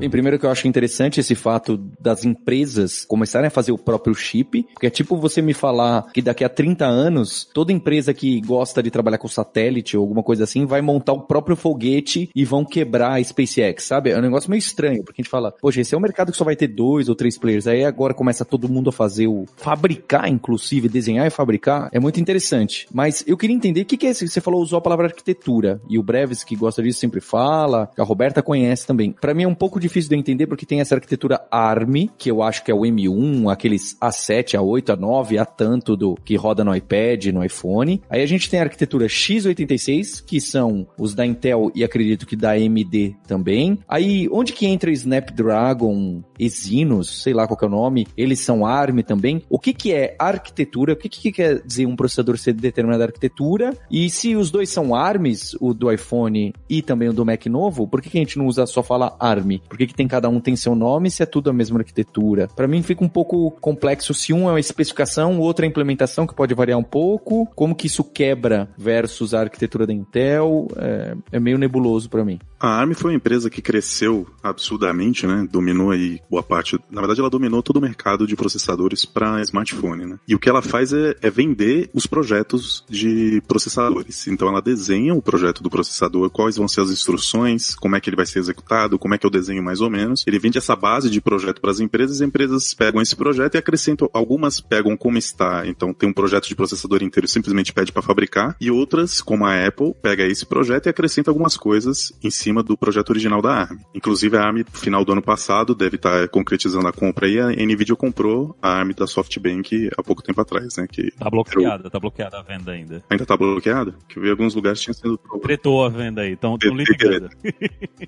Bem, primeiro que eu acho interessante esse fato das empresas começarem a fazer o próprio chip, porque é tipo você me falar que daqui a 30 anos, toda empresa que gosta de trabalhar com satélite ou alguma coisa assim vai montar o próprio foguete e vão quebrar a SpaceX, sabe? É um negócio meio estranho, porque a gente fala, poxa, esse é um mercado que só vai ter dois ou três players, aí agora começa todo mundo a fazer o fabricar, inclusive, desenhar e fabricar, é muito interessante. Mas eu queria entender o que, que é isso. Você falou, usou a palavra arquitetura, e o Breves, que gosta disso, sempre fala, a Roberta conhece também. Para mim é um pouco difícil difícil de entender porque tem essa arquitetura ARM, que eu acho que é o M1, aqueles A7, A8, A9, A tanto do que roda no iPad, no iPhone. Aí a gente tem a arquitetura x86, que são os da Intel e acredito que da AMD também. Aí onde que entra Snapdragon, Exynos, sei lá qual é o nome, eles são ARM também. O que que é arquitetura? O que que quer dizer um processador ser de determinada arquitetura? E se os dois são ARMs, o do iPhone e também o do Mac novo, por que, que a gente não usa só fala ARM? Que, que tem cada um tem seu nome se é tudo a mesma arquitetura? Para mim fica um pouco complexo se um é uma especificação, o outro é a implementação que pode variar um pouco. Como que isso quebra versus a arquitetura da Intel? É, é meio nebuloso para mim. A ARM foi uma empresa que cresceu absurdamente, né? Dominou aí boa parte. Na verdade, ela dominou todo o mercado de processadores para smartphone, né? E o que ela faz é, é, vender os projetos de processadores. Então, ela desenha o projeto do processador, quais vão ser as instruções, como é que ele vai ser executado, como é que o desenho mais ou menos. Ele vende essa base de projeto para as empresas. As empresas pegam esse projeto e acrescentam. Algumas pegam como está. Então, tem um projeto de processador inteiro simplesmente pede para fabricar. E outras, como a Apple, pega esse projeto e acrescenta algumas coisas em cima cima do projeto original da ARM. Inclusive a ARM, no final do ano passado, deve estar concretizando a compra e a Nvidia comprou a ARM da SoftBank há pouco tempo atrás, né? Que tá bloqueada, tá bloqueada a venda ainda. Ainda tá bloqueada? Que eu vi alguns lugares tinha sido... Pretou a venda aí, então tão litigando.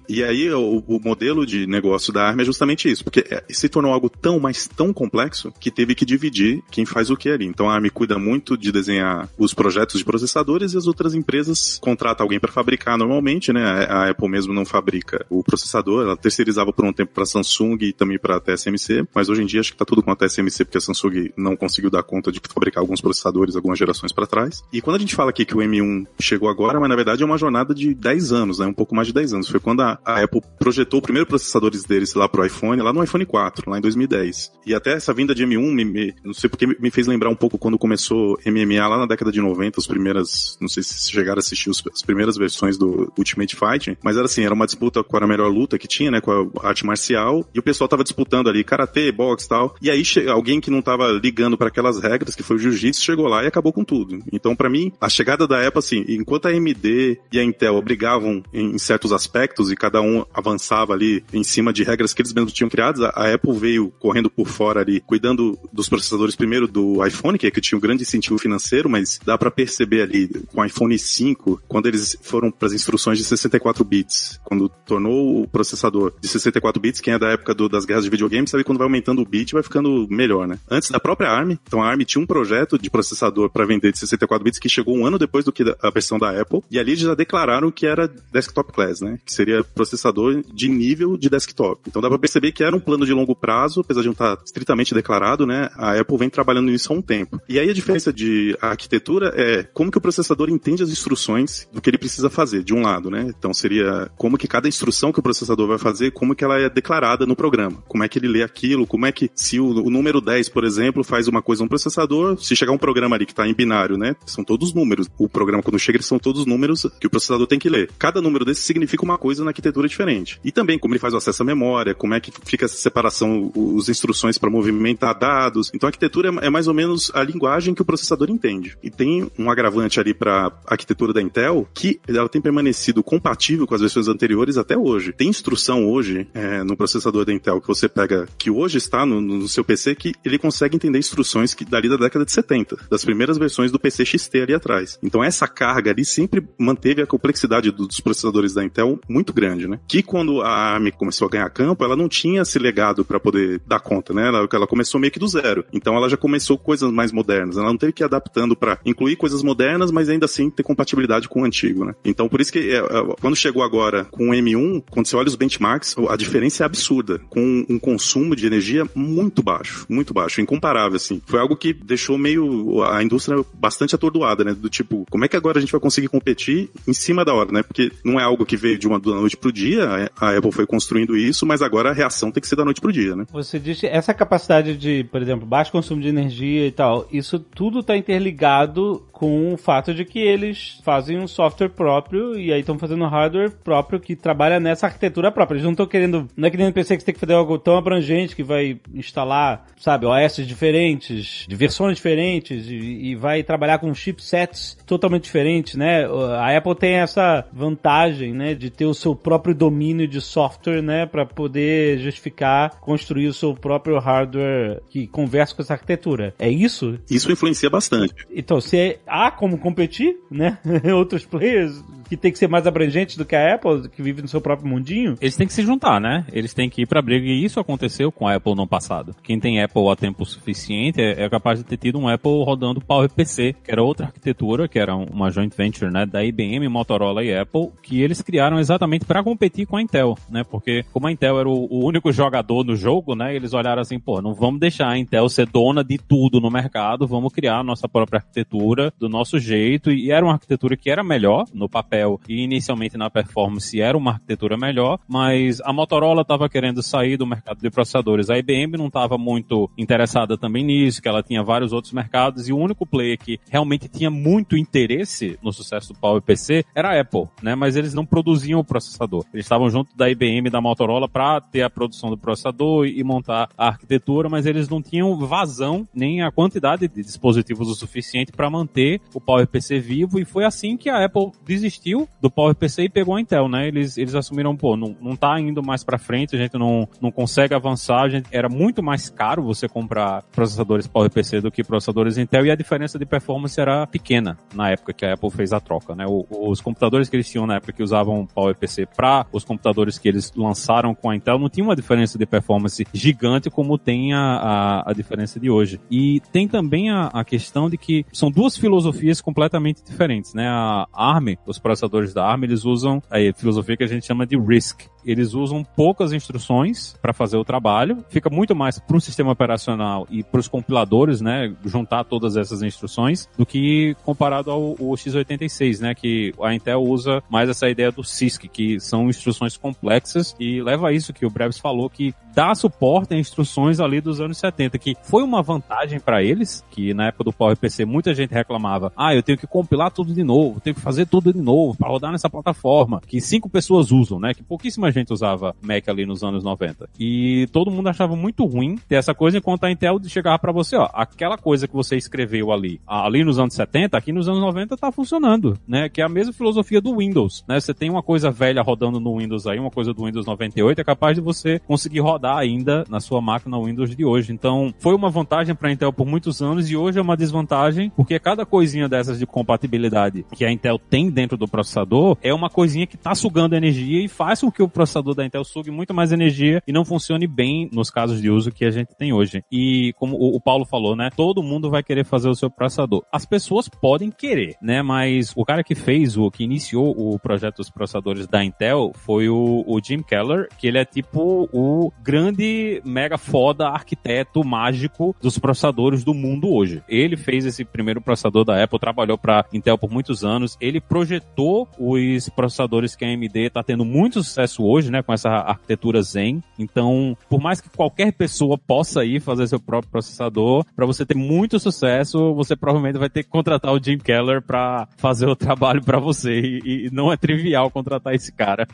e aí o, o, modelo de negócio da ARM é justamente isso, porque é, se tornou algo tão, mas tão complexo que teve que dividir quem faz o que ali. Então a ARM cuida muito de desenhar os projetos de processadores e as outras empresas contratam alguém para fabricar normalmente, né? A Apple mesmo não fabrica o processador, ela terceirizava por um tempo para Samsung e também para a TSMC, mas hoje em dia acho que está tudo com a TSMC porque a Samsung não conseguiu dar conta de fabricar alguns processadores algumas gerações para trás. E quando a gente fala aqui que o M1 chegou agora, mas na verdade é uma jornada de 10 anos, né? Um pouco mais de 10 anos. Foi quando a, a Apple projetou o primeiro processadores deles lá pro iPhone, lá no iPhone 4, lá em 2010. E até essa vinda de M1, me, me, não sei porque me fez lembrar um pouco quando começou MMA lá na década de 90, as primeiras, não sei se chegaram a assistir os, as primeiras versões do Ultimate Fighting, mas era assim, era uma disputa com a melhor luta que tinha, né, com a arte marcial, e o pessoal tava disputando ali karatê, boxe e tal. E aí alguém que não tava ligando para aquelas regras, que foi o jiu-jitsu, chegou lá e acabou com tudo. Então, para mim, a chegada da Apple, assim, enquanto a AMD e a Intel obrigavam em, certos aspectos e cada um avançava ali em cima de regras que eles mesmos tinham criadas, a Apple veio correndo por fora ali, cuidando dos processadores primeiro do iPhone, que é que tinha um grande incentivo financeiro, mas dá para perceber ali com o iPhone 5, quando eles foram para as instruções de 64 bits, quando tornou o processador de 64 bits, quem é da época do, das guerras de videogame sabe quando vai aumentando o bit vai ficando melhor, né? Antes da própria ARM, então a ARM tinha um projeto de processador para vender de 64 bits que chegou um ano depois do que a versão da Apple, e ali eles já declararam que era desktop class, né? Que seria processador de nível de desktop. Então dá para perceber que era um plano de longo prazo, apesar de não estar estritamente declarado, né? A Apple vem trabalhando nisso há um tempo. E aí a diferença de arquitetura é como que o processador entende as instruções do que ele precisa fazer, de um lado, né? Então seria como que cada instrução que o processador vai fazer, como que ela é declarada no programa. Como é que ele lê aquilo, como é que, se o, o número 10, por exemplo, faz uma coisa no processador, se chegar um programa ali que está em binário, né? São todos números. O programa, quando chega, eles são todos números que o processador tem que ler. Cada número desse significa uma coisa na arquitetura diferente. E também como ele faz o acesso à memória, como é que fica essa separação, os instruções para movimentar dados. Então a arquitetura é, é mais ou menos a linguagem que o processador entende. E tem um agravante ali para a arquitetura da Intel, que ela tem permanecido compatível com as versões anteriores até hoje. Tem instrução hoje é, no processador da Intel que você pega, que hoje está no, no seu PC, que ele consegue entender instruções que dali da década de 70, das primeiras versões do PC XT ali atrás. Então essa carga ali sempre manteve a complexidade dos processadores da Intel muito grande, né? Que quando a ARM começou a ganhar campo, ela não tinha esse legado para poder dar conta, né? Ela, ela começou meio que do zero. Então ela já começou coisas mais modernas. Ela não teve que ir adaptando para incluir coisas modernas, mas ainda assim ter compatibilidade com o antigo, né? Então por isso que é, é, quando chegou agora com o M1, quando você olha os benchmarks, a diferença é absurda, com um consumo de energia muito baixo, muito baixo, incomparável, assim. Foi algo que deixou meio a indústria bastante atordoada, né? Do tipo, como é que agora a gente vai conseguir competir em cima da hora, né? Porque não é algo que veio de uma da noite pro dia, a Apple foi construindo isso, mas agora a reação tem que ser da noite pro dia, né? Você disse essa capacidade de, por exemplo, baixo consumo de energia e tal, isso tudo está interligado com o fato de que eles fazem um software próprio e aí estão fazendo hardware próprio que trabalha nessa arquitetura própria. Eles não estão querendo, não é que nem pensei que você tem que fazer algo tão abrangente que vai instalar, sabe, OS diferentes, de versões diferentes e, e vai trabalhar com chipsets totalmente diferentes, né? A Apple tem essa vantagem, né, de ter o seu próprio domínio de software, né, para poder justificar construir o seu próprio hardware que conversa com essa arquitetura. É isso? Isso influencia bastante. Então, se há como competir, né? Outros players que tem que ser mais abrangente do que a Apple, que vive no seu próprio mundinho. Eles têm que se juntar, né? Eles têm que ir pra briga e isso aconteceu com a Apple no passado. Quem tem Apple há tempo suficiente é, é capaz de ter tido um Apple rodando PowerPC, que era outra arquitetura, que era uma joint venture, né, da IBM, Motorola e Apple, que eles criaram exatamente para competir com a Intel, né? Porque como a Intel era o, o único jogador no jogo, né, eles olharam assim, pô, não vamos deixar a Intel ser dona de tudo no mercado, vamos criar a nossa própria arquitetura do nosso jeito e era uma arquitetura que era melhor no papel e inicialmente na performance era uma arquitetura melhor, mas a Motorola estava querendo sair do mercado de processadores. A IBM não estava muito interessada também nisso, que ela tinha vários outros mercados e o único player que realmente tinha muito interesse no sucesso do PowerPC era a Apple, né? Mas eles não produziam o processador. Eles estavam junto da IBM e da Motorola para ter a produção do processador e montar a arquitetura, mas eles não tinham vazão nem a quantidade de dispositivos o suficiente para manter o PowerPC vivo e foi assim que a Apple desistiu do PowerPC e pegou a Intel, né? Eles, eles assumiram, pô, não, não tá indo mais para frente, a gente não, não consegue avançar, a gente, era muito mais caro você comprar processadores PowerPC do que processadores Intel e a diferença de performance era pequena na época que a Apple fez a troca, né? O, os computadores que eles tinham na época que usavam PowerPC para os computadores que eles lançaram com a Intel não tinha uma diferença de performance gigante como tem a, a, a diferença de hoje. E tem também a, a questão de que são duas filosofias completamente diferentes, né? A ARM, os processadores da ARM, eles usam a filosofia que a gente chama de RISC. Eles usam poucas instruções para fazer o trabalho, fica muito mais para o sistema operacional e para os compiladores, né, juntar todas essas instruções, do que comparado ao, ao x86, né, que a Intel usa mais essa ideia do CISC, que são instruções complexas e leva a isso que o Breves falou, que dá suporte a instruções ali dos anos 70, que foi uma vantagem para eles, que na época do PowerPC muita gente reclamava, ah, eu tenho que compilar tudo de novo, tenho que fazer tudo de novo para rodar nessa plataforma, que cinco pessoas usam, né, que pouquíssima gente usava Mac ali nos anos 90. E todo mundo achava muito ruim ter essa coisa, enquanto a Intel chegava para você, ó, aquela coisa que você escreveu ali, ali nos anos 70, aqui nos anos 90 tá funcionando, né, que é a mesma filosofia do Windows, né, você tem uma coisa velha rodando no Windows aí, uma coisa do Windows 98, é capaz de você conseguir rodar rodar ainda na sua máquina Windows de hoje. Então, foi uma vantagem para a Intel por muitos anos e hoje é uma desvantagem, porque cada coisinha dessas de compatibilidade que a Intel tem dentro do processador é uma coisinha que está sugando energia e faz com que o processador da Intel sugue muito mais energia e não funcione bem nos casos de uso que a gente tem hoje. E como o Paulo falou, né, todo mundo vai querer fazer o seu processador. As pessoas podem querer, né, mas o cara que fez o que iniciou o projeto dos processadores da Intel foi o, o Jim Keller, que ele é tipo o grande, mega foda arquiteto mágico dos processadores do mundo hoje. Ele fez esse primeiro processador da Apple, trabalhou para Intel por muitos anos. Ele projetou os processadores que a AMD está tendo muito sucesso hoje, né, com essa arquitetura Zen. Então, por mais que qualquer pessoa possa ir fazer seu próprio processador, para você ter muito sucesso, você provavelmente vai ter que contratar o Jim Keller para fazer o trabalho para você. E, e não é trivial contratar esse cara.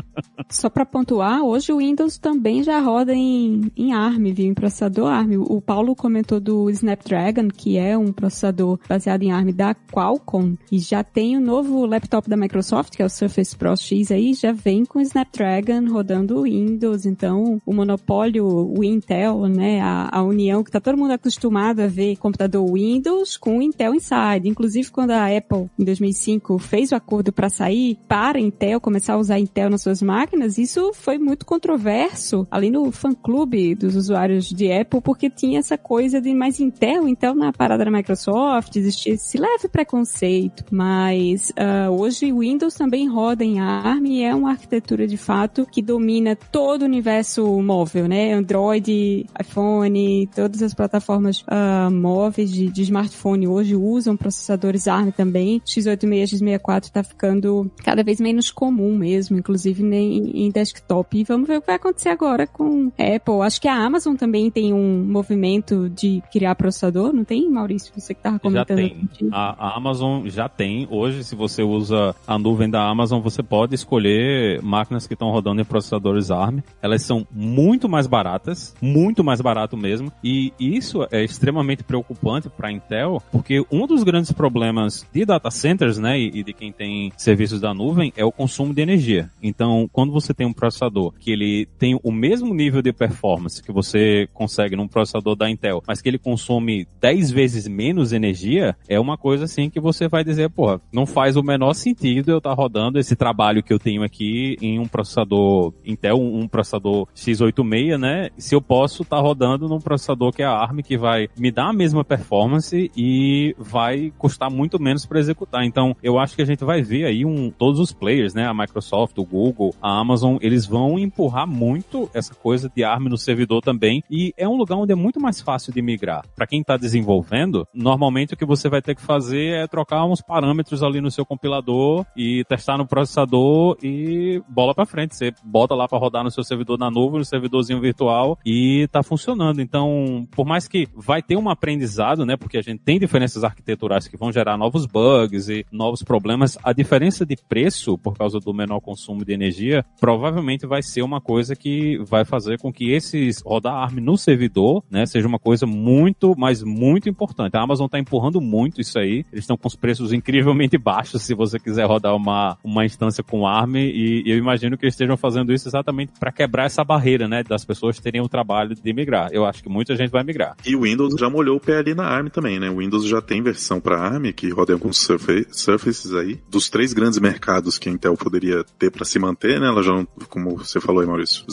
Só para pontuar, hoje o Windows também já roda em, em ARM, viu? Em processador ARM. O Paulo comentou do Snapdragon, que é um processador baseado em ARM da Qualcomm, e já tem o novo laptop da Microsoft, que é o Surface Pro X aí, já vem com Snapdragon rodando Windows, então o monopólio, o Intel, né, a, a união que tá todo mundo acostumado a ver computador Windows com Intel Inside. Inclusive quando a Apple, em 2005, fez o acordo para sair para Intel, começar a usar Intel nas suas máquinas, isso foi muito controverso no fã-clube dos usuários de Apple, porque tinha essa coisa de mais Intel, Intel na parada da Microsoft, existia esse leve preconceito, mas uh, hoje o Windows também roda em ARM e é uma arquitetura de fato que domina todo o universo móvel, né? Android, iPhone, todas as plataformas uh, móveis de, de, smartphone hoje usam processadores ARM também. X86, X64 está ficando cada vez menos comum mesmo, inclusive em, em desktop. E vamos ver o que vai acontecer agora com Apple. Acho que a Amazon também tem um movimento de criar processador, não tem, Maurício? Você que estava comentando. Já tem. A, a Amazon já tem. Hoje, se você usa a nuvem da Amazon, você pode escolher máquinas que estão rodando em processadores ARM. Elas são muito mais baratas, muito mais barato mesmo. E isso é extremamente preocupante para a Intel, porque um dos grandes problemas de data centers, né, e de quem tem serviços da nuvem é o consumo de energia. Então, quando você tem um processador que ele tem o mesmo nível de performance que você consegue num processador da Intel, mas que ele consome 10 vezes menos energia, é uma coisa assim que você vai dizer, porra, não faz o menor sentido eu estar tá rodando esse trabalho que eu tenho aqui em um processador Intel, um processador x86, né? Se eu posso estar tá rodando num processador que é a ARM, que vai me dar a mesma performance e vai custar muito menos para executar. Então, eu acho que a gente vai ver aí um, todos os players, né? A Microsoft, o Google, a Amazon, eles vão empurrar muito essa coisa de ARM no servidor também. E é um lugar onde é muito mais fácil de migrar. Para quem está desenvolvendo, normalmente o que você vai ter que fazer é trocar uns parâmetros ali no seu compilador e testar no processador e bola para frente. Você bota lá para rodar no seu servidor na nuvem, no servidorzinho virtual e tá funcionando. Então, por mais que vai ter um aprendizado, né? Porque a gente tem diferenças arquiteturais que vão gerar novos bugs e novos problemas, a diferença de preço por causa do menor consumo de energia provavelmente vai ser uma coisa que vai fazer com que esses rodar ARM no servidor, né, seja uma coisa muito, mas muito importante. A Amazon está empurrando muito isso aí. Eles estão com os preços incrivelmente baixos se você quiser rodar uma, uma instância com ARM e eu imagino que eles estejam fazendo isso exatamente para quebrar essa barreira, né, das pessoas terem o trabalho de migrar. Eu acho que muita gente vai migrar. E o Windows já molhou o pé ali na ARM também, né? O Windows já tem versão para ARM que roda em alguns surfaces aí. Dos três grandes mercados que a Intel poderia ter para se manter, né? Ela já, como você falou aí, Maurício, o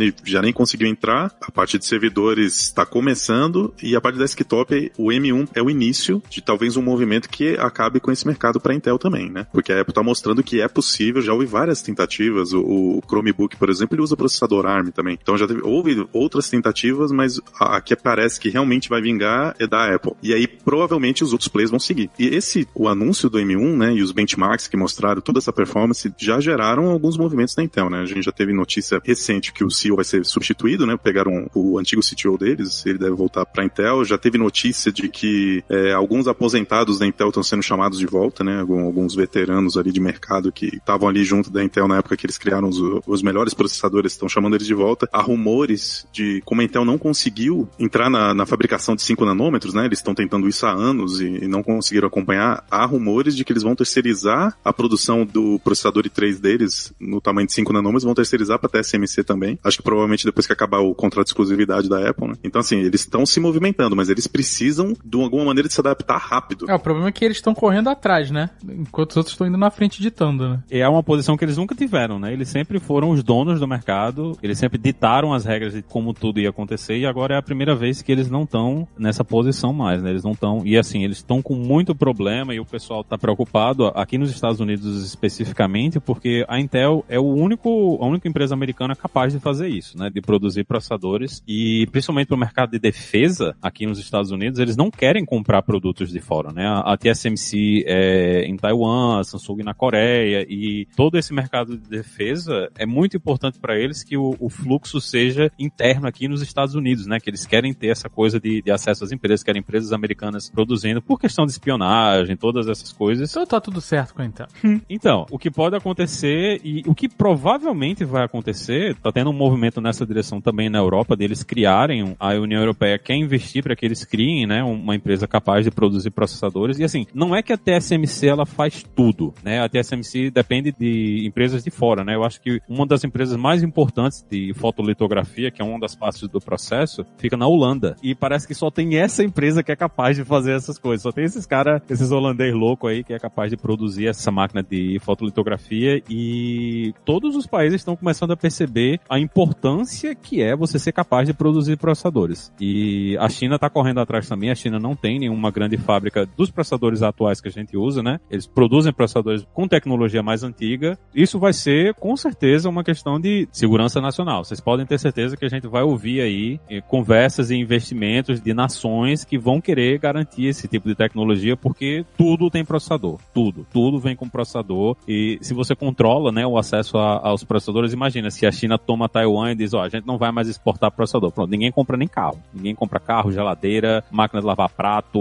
smartphone já nem conseguiu entrar. A parte de servidores está começando e a parte da desktop, o M1 é o início de talvez um movimento que acabe com esse mercado para Intel também, né? Porque a Apple está mostrando que é possível. Já houve várias tentativas. O, o Chromebook, por exemplo, ele usa processador ARM também. Então já teve, houve outras tentativas, mas a, a que parece que realmente vai vingar é da Apple. E aí provavelmente os outros players vão seguir. E esse, o anúncio do M1, né, e os benchmarks que mostraram toda essa performance já geraram alguns movimentos da Intel, né? A gente já teve notícia recente que o CEO vai ser substituído, né? Pegaram o antigo CTO deles, ele deve voltar para Intel. Já teve notícia de que é, alguns aposentados da Intel estão sendo chamados de volta, né? Alguns veteranos ali de mercado que estavam ali junto da Intel na época que eles criaram os, os melhores processadores, estão chamando eles de volta. Há rumores de como a Intel não conseguiu entrar na, na fabricação de 5 nanômetros, né? Eles estão tentando isso há anos e, e, não conseguiram acompanhar. Há rumores de que eles vão terceirizar a produção do processador i3 deles no tamanho de 5 nanômetros, vão terceirizar para TSMC também. Acho que provavelmente depois que acabar o contrato de exclusividade da Apple, né? Então, assim, eles estão se movimentando, mas eles precisam, de alguma maneira, de se adaptar rápido. É, o problema é que eles estão correndo atrás, né? Enquanto os outros estão indo na frente ditando, né? É uma posição que eles nunca tiveram, né? Eles sempre foram os donos do mercado, eles sempre ditaram as regras de como tudo ia acontecer e agora é a primeira vez que eles não estão nessa posição mais, né? Eles não estão, e assim, eles estão com muito problema e o pessoal está preocupado aqui nos Estados Unidos especificamente porque a Intel é o único, a única empresa americana capaz de fazer isso, né? De produzir processadores e principalmente para o mercado de defesa aqui nos Estados Unidos, eles não querem comprar produtos de fora, né? A TSMC é em Taiwan, a Samsung na Coreia e todo esse mercado de defesa é muito importante para eles que o, o, fluxo seja interno aqui nos Estados Unidos, né? Que eles querem ter essa coisa de, de acesso às empresas, querem empresas americanas produzindo por questão de espionagem, todas essas coisas. Então tá tudo certo com a Intel. então, o que pode acontecer e o que provavelmente vai acontecer, tá tendo um movimento movimento nessa direção também na Europa, deles criarem, a União Europeia quer investir para que eles criem, né, uma empresa capaz de produzir processadores. E assim, não é que a TSMC ela faz tudo, né? A TSMC depende de empresas de fora, né? Eu acho que uma das empresas mais importantes de fotolitografia, que é uma das partes do processo, fica na Holanda. E parece que só tem essa empresa que é capaz de fazer essas coisas. Só tem esses caras, esses holandês loucos aí que é capaz de produzir essa máquina de fotolitografia e todos os países estão começando a perceber a importância que é você ser capaz de produzir processadores. E a China está correndo atrás também. A China não tem nenhuma grande fábrica dos processadores atuais que a gente usa, né? Eles produzem processadores com tecnologia mais antiga. Isso vai ser, com certeza, uma questão de segurança nacional. Vocês podem ter certeza que a gente vai ouvir aí eh, conversas e investimentos de nações que vão querer garantir esse tipo de tecnologia, porque tudo tem processador. Tudo. Tudo vem com processador. E se você controla né, o acesso a- aos processadores, imagina se a China toma Taiwan e diz, ó, a gente não vai mais exportar processador. Pronto, ninguém compra nem carro. Ninguém compra carro, geladeira, máquina de lavar prato,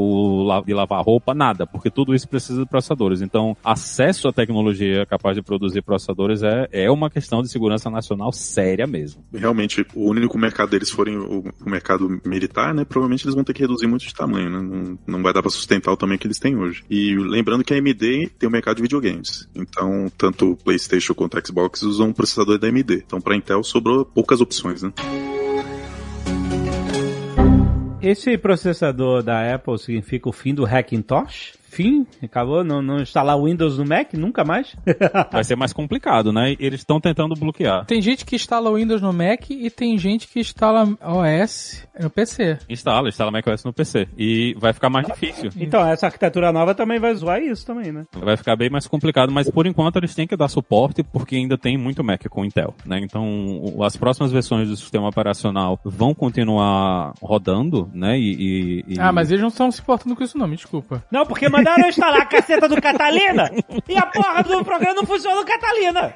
de lavar roupa, nada, porque tudo isso precisa de processadores. Então, acesso à tecnologia capaz de produzir processadores é, é uma questão de segurança nacional séria mesmo. Realmente, o único mercado deles forem o, o mercado militar, né? Provavelmente eles vão ter que reduzir muito de tamanho, né? Não, não vai dar pra sustentar o tamanho que eles têm hoje. E lembrando que a AMD tem o mercado de videogames. Então, tanto PlayStation quanto Xbox usam um processador da AMD. Então, pra Intel sobrou poucas opções, né? Esse processador da Apple significa o fim do Hackintosh? Fim? Acabou? Não, não instalar Windows no Mac? Nunca mais? Vai ser mais complicado, né? Eles estão tentando bloquear. Tem gente que instala o Windows no Mac e tem gente que instala OS no PC. Instala, instala macOS no PC. E vai ficar mais difícil. Então, essa arquitetura nova também vai zoar isso também, né? Vai ficar bem mais complicado, mas por enquanto eles têm que dar suporte porque ainda tem muito Mac com Intel, né? Então, o- as próximas versões do sistema operacional vão continuar rodando, né? E, e- e- Ah, mas eles não estão se importando com isso não, me desculpa. Não, porque mandaram eu instalar a caceta do Catalina e a porra do programa não funciona no Catalina.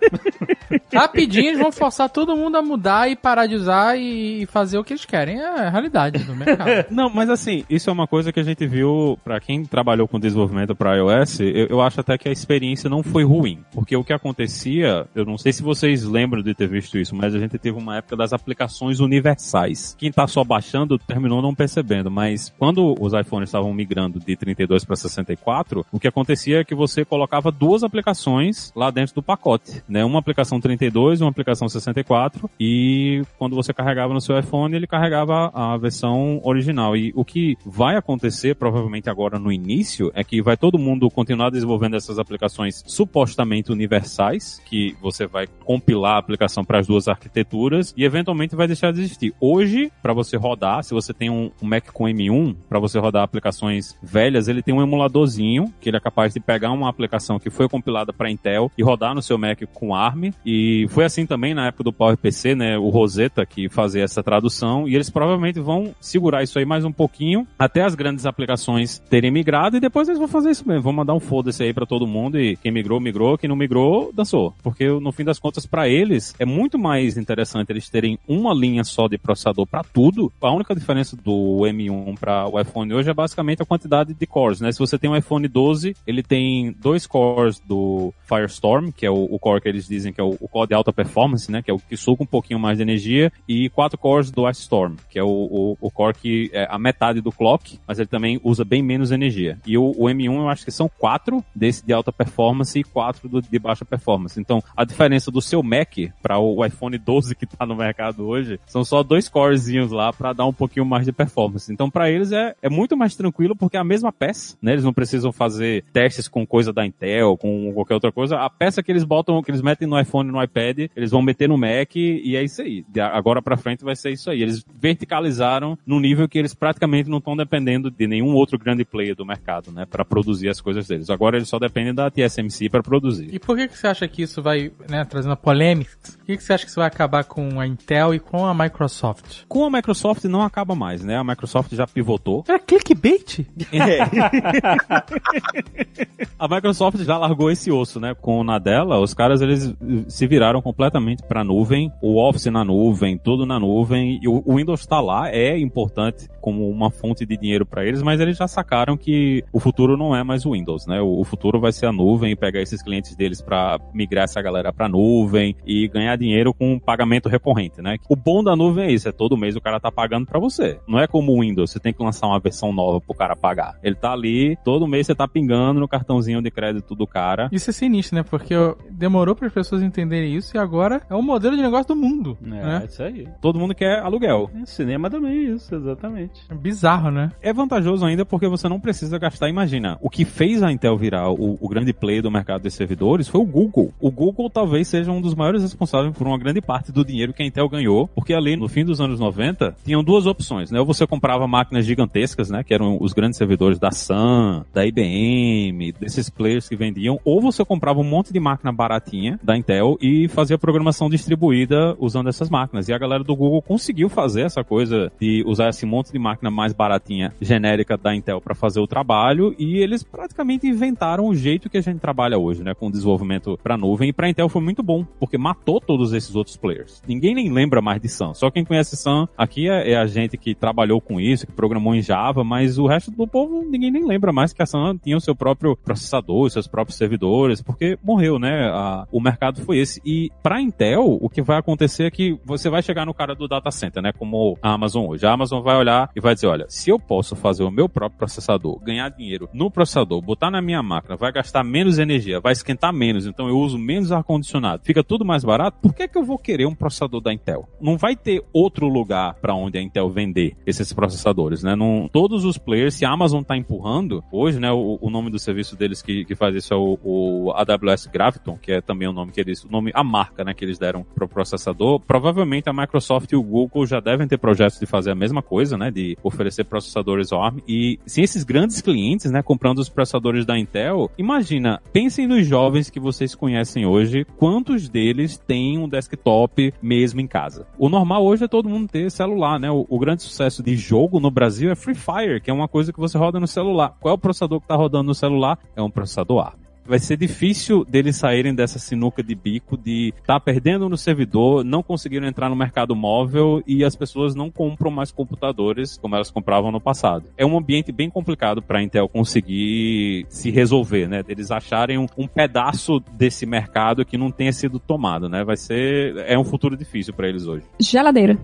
Rapidinho eles vão forçar todo mundo a mudar e parar de usar e fazer o que eles querem. É a realidade do mercado. Não, mas assim, isso é uma coisa que a gente viu pra quem trabalhou com desenvolvimento para iOS, eu, eu acho até que a experiência não foi ruim, porque o que acontecia, eu não sei se vocês lembram de ter visto isso, mas a gente teve uma época das aplicações universais. Quem tá só baixando terminou não percebendo, mas quando os iPhones estavam migrando de 32 para 64, o que acontecia é que você colocava duas aplicações lá dentro do pacote, né? Uma aplicação 32 e uma aplicação 64 e quando você carregava no seu iPhone, ele carregava a versão original. E o que vai acontecer, provavelmente agora no início, é que vai todo mundo continuar desenvolvendo essas aplicações supostamente universais, que você vai compilar a aplicação para as duas arquiteturas e eventualmente vai deixar de existir. Hoje, para você rodar, se você tem um, um Mac com M1, para você rodar aplicações velhas, ele tem um emuladorzinho que ele é capaz de pegar uma aplicação que foi compilada para Intel e rodar no seu Mac com ARM. E foi assim também na época do PowerPC, né? O Rosetta que fazia essa tradução. E eles provavelmente vão segurar isso aí mais um pouquinho até as grandes aplicações terem migrado e depois eles vão fazer isso mesmo. Vão mandar um foda-se aí para todo mundo e quem migrou, migrou. Quem não migrou, dançou. Porque no fim das contas, para eles, é muito mais interessante eles terem uma linha só de processador para tudo. A única diferença do M1 para o iPhone hoje é basicamente a quantidade de cores, né? Se você tem um iPhone 12, ele tem dois cores do Firestorm, que é o, o core que eles dizem que é o, o core de alta performance, né? Que é o que suga um pouquinho mais de energia, e quatro cores do Ice Storm, que é o, o, o core que é a metade do clock, mas ele também usa bem menos energia. E o, o M1 eu acho que são quatro desse de alta performance e quatro do, de baixa performance. Então, a diferença do seu Mac para o iPhone 12 que tá no mercado hoje são só dois corezinhos lá para dar um pouquinho mais de performance. Então, para eles é, é muito mais tranquilo porque é a mesma peça, né? Eles não precisam fazer testes com coisa da Intel, com qualquer outra coisa. A peça que eles botam, que eles metem no iPhone e no iPad, eles vão meter no Mac e é isso aí. De agora para frente vai ser isso aí. Eles verticalizaram no nível que eles praticamente não estão dependendo de nenhum outro grande player do mercado, né? Para produzir as coisas deles. Agora eles só dependem da TSMC para produzir. E por que, que você acha que isso vai, né, trazendo polêmicas, por que, que você acha que isso vai acabar com a Intel e com a Microsoft? Com a Microsoft não acaba mais, né? A Microsoft já pivotou. Era clickbait? a Microsoft já largou esse osso, né? Com o Nadella, os caras eles se viraram completamente para nuvem, o Office na nuvem, tudo na nuvem, o, o Windows está lá, é importante como uma fonte de dinheiro para eles, mas eles já sacaram que o futuro não é mais o Windows, né? O, futuro vai ser a nuvem e pegar esses clientes deles para migrar essa galera para nuvem e ganhar dinheiro com pagamento recorrente, né? O bom da nuvem é isso, é todo mês o cara tá pagando para você. Não é como o Windows, você tem que lançar uma versão nova pro cara pagar. Ele tá ali, todo mês você tá pingando no cartãozinho de crédito do cara. Isso é sinistro, né? Porque demorou para as pessoas entenderem isso e agora é o modelo de negócio do mundo. É, né? isso aí. Todo mundo quer aluguel. É, cinema também é isso, exatamente. É bizarro, né? É vantajoso ainda porque você não precisa gastar. Imagina, o que fez a Intel virar o, o grande play do mercado de servidores foi o Google. O Google talvez seja um dos maiores responsáveis por uma grande parte do dinheiro que a Intel ganhou, porque ali no fim dos anos 90 tinham duas opções, né? Ou você comprava máquinas gigantescas, né? Que eram os grandes servidores da Sun, da IBM, desses players que vendiam, ou você comprava um monte de máquina baratinha da Intel e fazia programação distribuída usando essas máquinas. E a galera do Google conseguiu fazer essa coisa de usar esse monte de máquina mais baratinha, genérica da Intel para fazer o trabalho e eles praticamente inventaram o jeito que a gente trabalha hoje, né, com o desenvolvimento para nuvem e para Intel foi muito bom, porque matou todos esses outros players. Ninguém nem lembra mais de Sun. Só quem conhece Sun aqui é, é a gente que trabalhou com isso, que programou em Java, mas o resto do povo ninguém nem lembra mais que a Sun tinha o seu próprio processador, seus próprios servidores, porque morreu, né? A, o mercado foi E para Intel, o que vai acontecer é que você vai chegar no cara do data center, né? Como a Amazon hoje. A Amazon vai olhar e vai dizer, olha, se eu posso fazer o meu próprio processador, ganhar dinheiro no processador, botar na minha máquina, vai gastar menos energia, vai esquentar menos, então eu uso menos ar-condicionado, fica tudo mais barato, por que, que eu vou querer um processador da Intel? Não vai ter outro lugar para onde a Intel vender esses processadores, né? Não, todos os players, se a Amazon está empurrando, hoje, né, o, o, nome do serviço deles que, que faz isso é o, o, AWS Graviton, que é também o nome que eles, nome, a marca, né, que eles deram pro processador. Provavelmente a Microsoft e o Google já devem ter projetos de fazer a mesma coisa, né, de oferecer processadores ARM e se esses grandes clientes, né, comprando os processadores da Intel, imagina, pensem nos jovens que vocês conhecem hoje, quantos deles têm um desktop mesmo em casa? O normal hoje é todo mundo ter celular, né? O, o grande sucesso de jogo no Brasil é Free Fire, que é uma coisa que você roda no celular. Qual é o processador que está rodando no celular? É um processador ARM vai ser difícil deles saírem dessa sinuca de bico de estar tá perdendo no servidor, não conseguiram entrar no mercado móvel e as pessoas não compram mais computadores como elas compravam no passado. É um ambiente bem complicado para a Intel conseguir se resolver, né? Eles acharem um, um, pedaço desse mercado que não tenha sido tomado, né? Vai ser é um futuro difícil para eles hoje. Geladeira.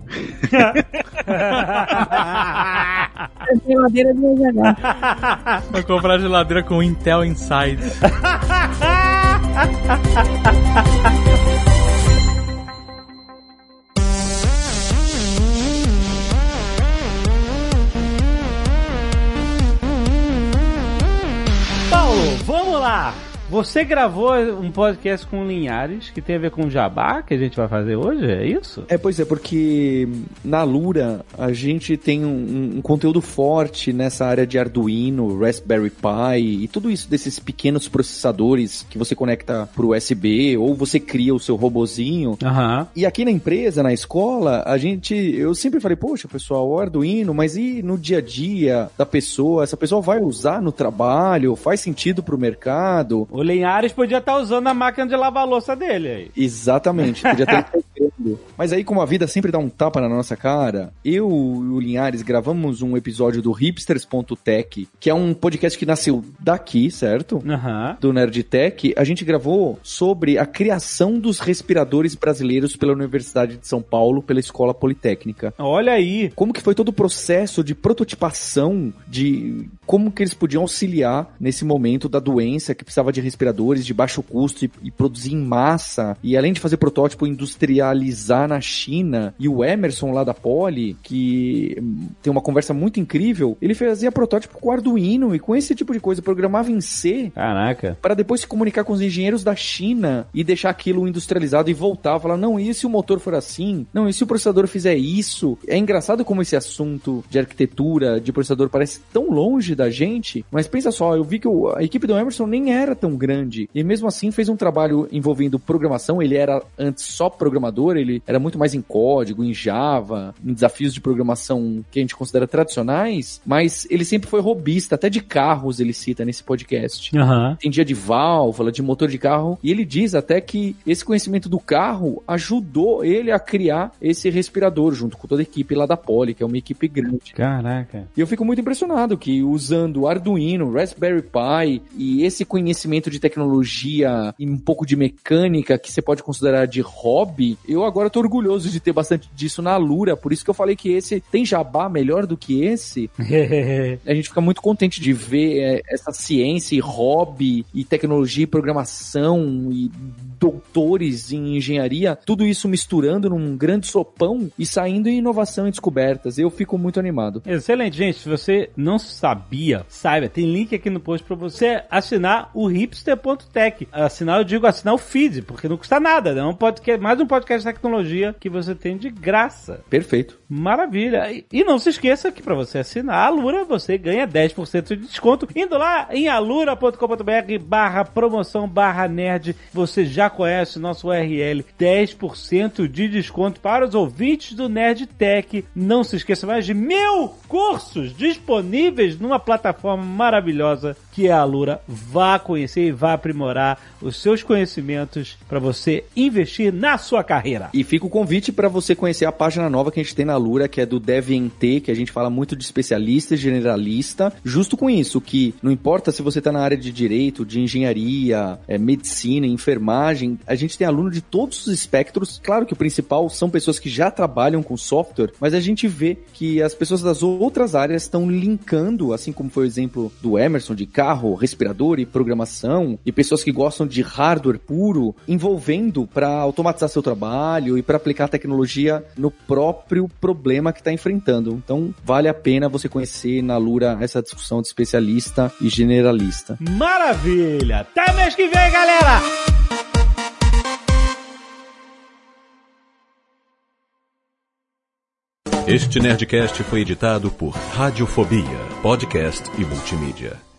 geladeira de jogar. Vou comprar geladeira com Intel Inside. Paulo, vamos lá! Você gravou um podcast com o Linhares que tem a ver com o Jabá, que a gente vai fazer hoje, é isso? É, pois é, porque na Lura a gente tem um, um conteúdo forte nessa área de Arduino, Raspberry Pi e tudo isso desses pequenos processadores que você conecta pro USB ou você cria o seu robozinho. Uhum. E aqui na empresa, na escola, a gente, eu sempre falei, poxa, pessoal, o Arduino, mas e no dia a dia da pessoa? Essa pessoa vai usar no trabalho? Faz sentido pro mercado? O Linhares podia estar usando a máquina de lavar louça dele aí. Exatamente, podia estar Mas aí, como a vida sempre dá um tapa na nossa cara, eu e o Linhares gravamos um episódio do hipsters.tech, que é um podcast que nasceu daqui, certo? Uhum. Do Nerdtech. A gente gravou sobre a criação dos respiradores brasileiros pela Universidade de São Paulo, pela Escola Politécnica. Olha aí! Como que foi todo o processo de prototipação de como que eles podiam auxiliar nesse momento da doença que precisava de respiradores de baixo custo e, e produzir em massa. E além de fazer protótipo, industrializar na China. E o Emerson lá da Poli, que tem uma conversa muito incrível, ele fazia protótipo com Arduino e com esse tipo de coisa, programava em C. Caraca. Para depois se comunicar com os engenheiros da China e deixar aquilo industrializado e voltar, falar: não, e se o motor for assim? Não, e se o processador fizer isso? É engraçado como esse assunto de arquitetura, de processador, parece tão longe da gente, mas pensa só, eu vi que o, a equipe do Emerson nem era tão grande. E mesmo assim fez um trabalho envolvendo programação. Ele era antes só programador, ele era muito mais em código, em Java, em desafios de programação que a gente considera tradicionais, mas ele sempre foi robista, até de carros ele cita nesse podcast. Aham. Entendia de válvula, de motor de carro, e ele diz até que esse conhecimento do carro ajudou ele a criar esse respirador junto com toda a equipe lá da Poly, que é uma equipe grande. Caraca. E eu fico muito impressionado que usando Arduino, Raspberry Pi e esse conhecimento de tecnologia e um pouco de mecânica que você pode considerar de hobby, eu agora tô orgulhoso de ter bastante disso na Lura, por isso que eu falei que esse tem jabá melhor do que esse. A gente fica muito contente de ver é, essa ciência e hobby e tecnologia e programação e doutores em engenharia, tudo isso misturando num grande sopão e saindo em inovação e descobertas. Eu fico muito animado. Excelente, gente. Se você não sabia, saiba, tem link aqui no post pra você assinar o hipster.tech. Assinar, eu digo assinar o feed, porque não custa nada, né? É um podcast, mais um podcast de tecnologia que você tem de graça. Perfeito. Maravilha. E, e não se esqueça que para você assinar a Alura, você ganha 10% de desconto. Indo lá em alura.com.br barra promoção barra nerd, você já conhece nosso URL. 10% de desconto para os ouvintes do Nerd Tech. Não se esqueça mais de mil cursos disponíveis numa plataforma maravilhosa que é a Alura. Vá conhecer e vá aprimorar os seus conhecimentos para você investir na sua carreira. E fica o convite para você conhecer a página nova que a gente tem na Lura, que é do DevNT, que a gente fala muito de especialista e generalista, justo com isso, que não importa se você tá na área de direito, de engenharia, é, medicina, enfermagem, a gente tem aluno de todos os espectros. Claro que o principal são pessoas que já trabalham com software, mas a gente vê que as pessoas das outras áreas estão linkando, assim como foi o exemplo do Emerson, de carro, respirador e programação, e pessoas que gostam de hardware puro, envolvendo para automatizar seu trabalho e para aplicar tecnologia no próprio problema que está enfrentando. Então, vale a pena você conhecer na Lura essa discussão de especialista e generalista. Maravilha! Até mês que vem, galera! Este Nerdcast foi editado por Radiofobia, podcast e multimídia.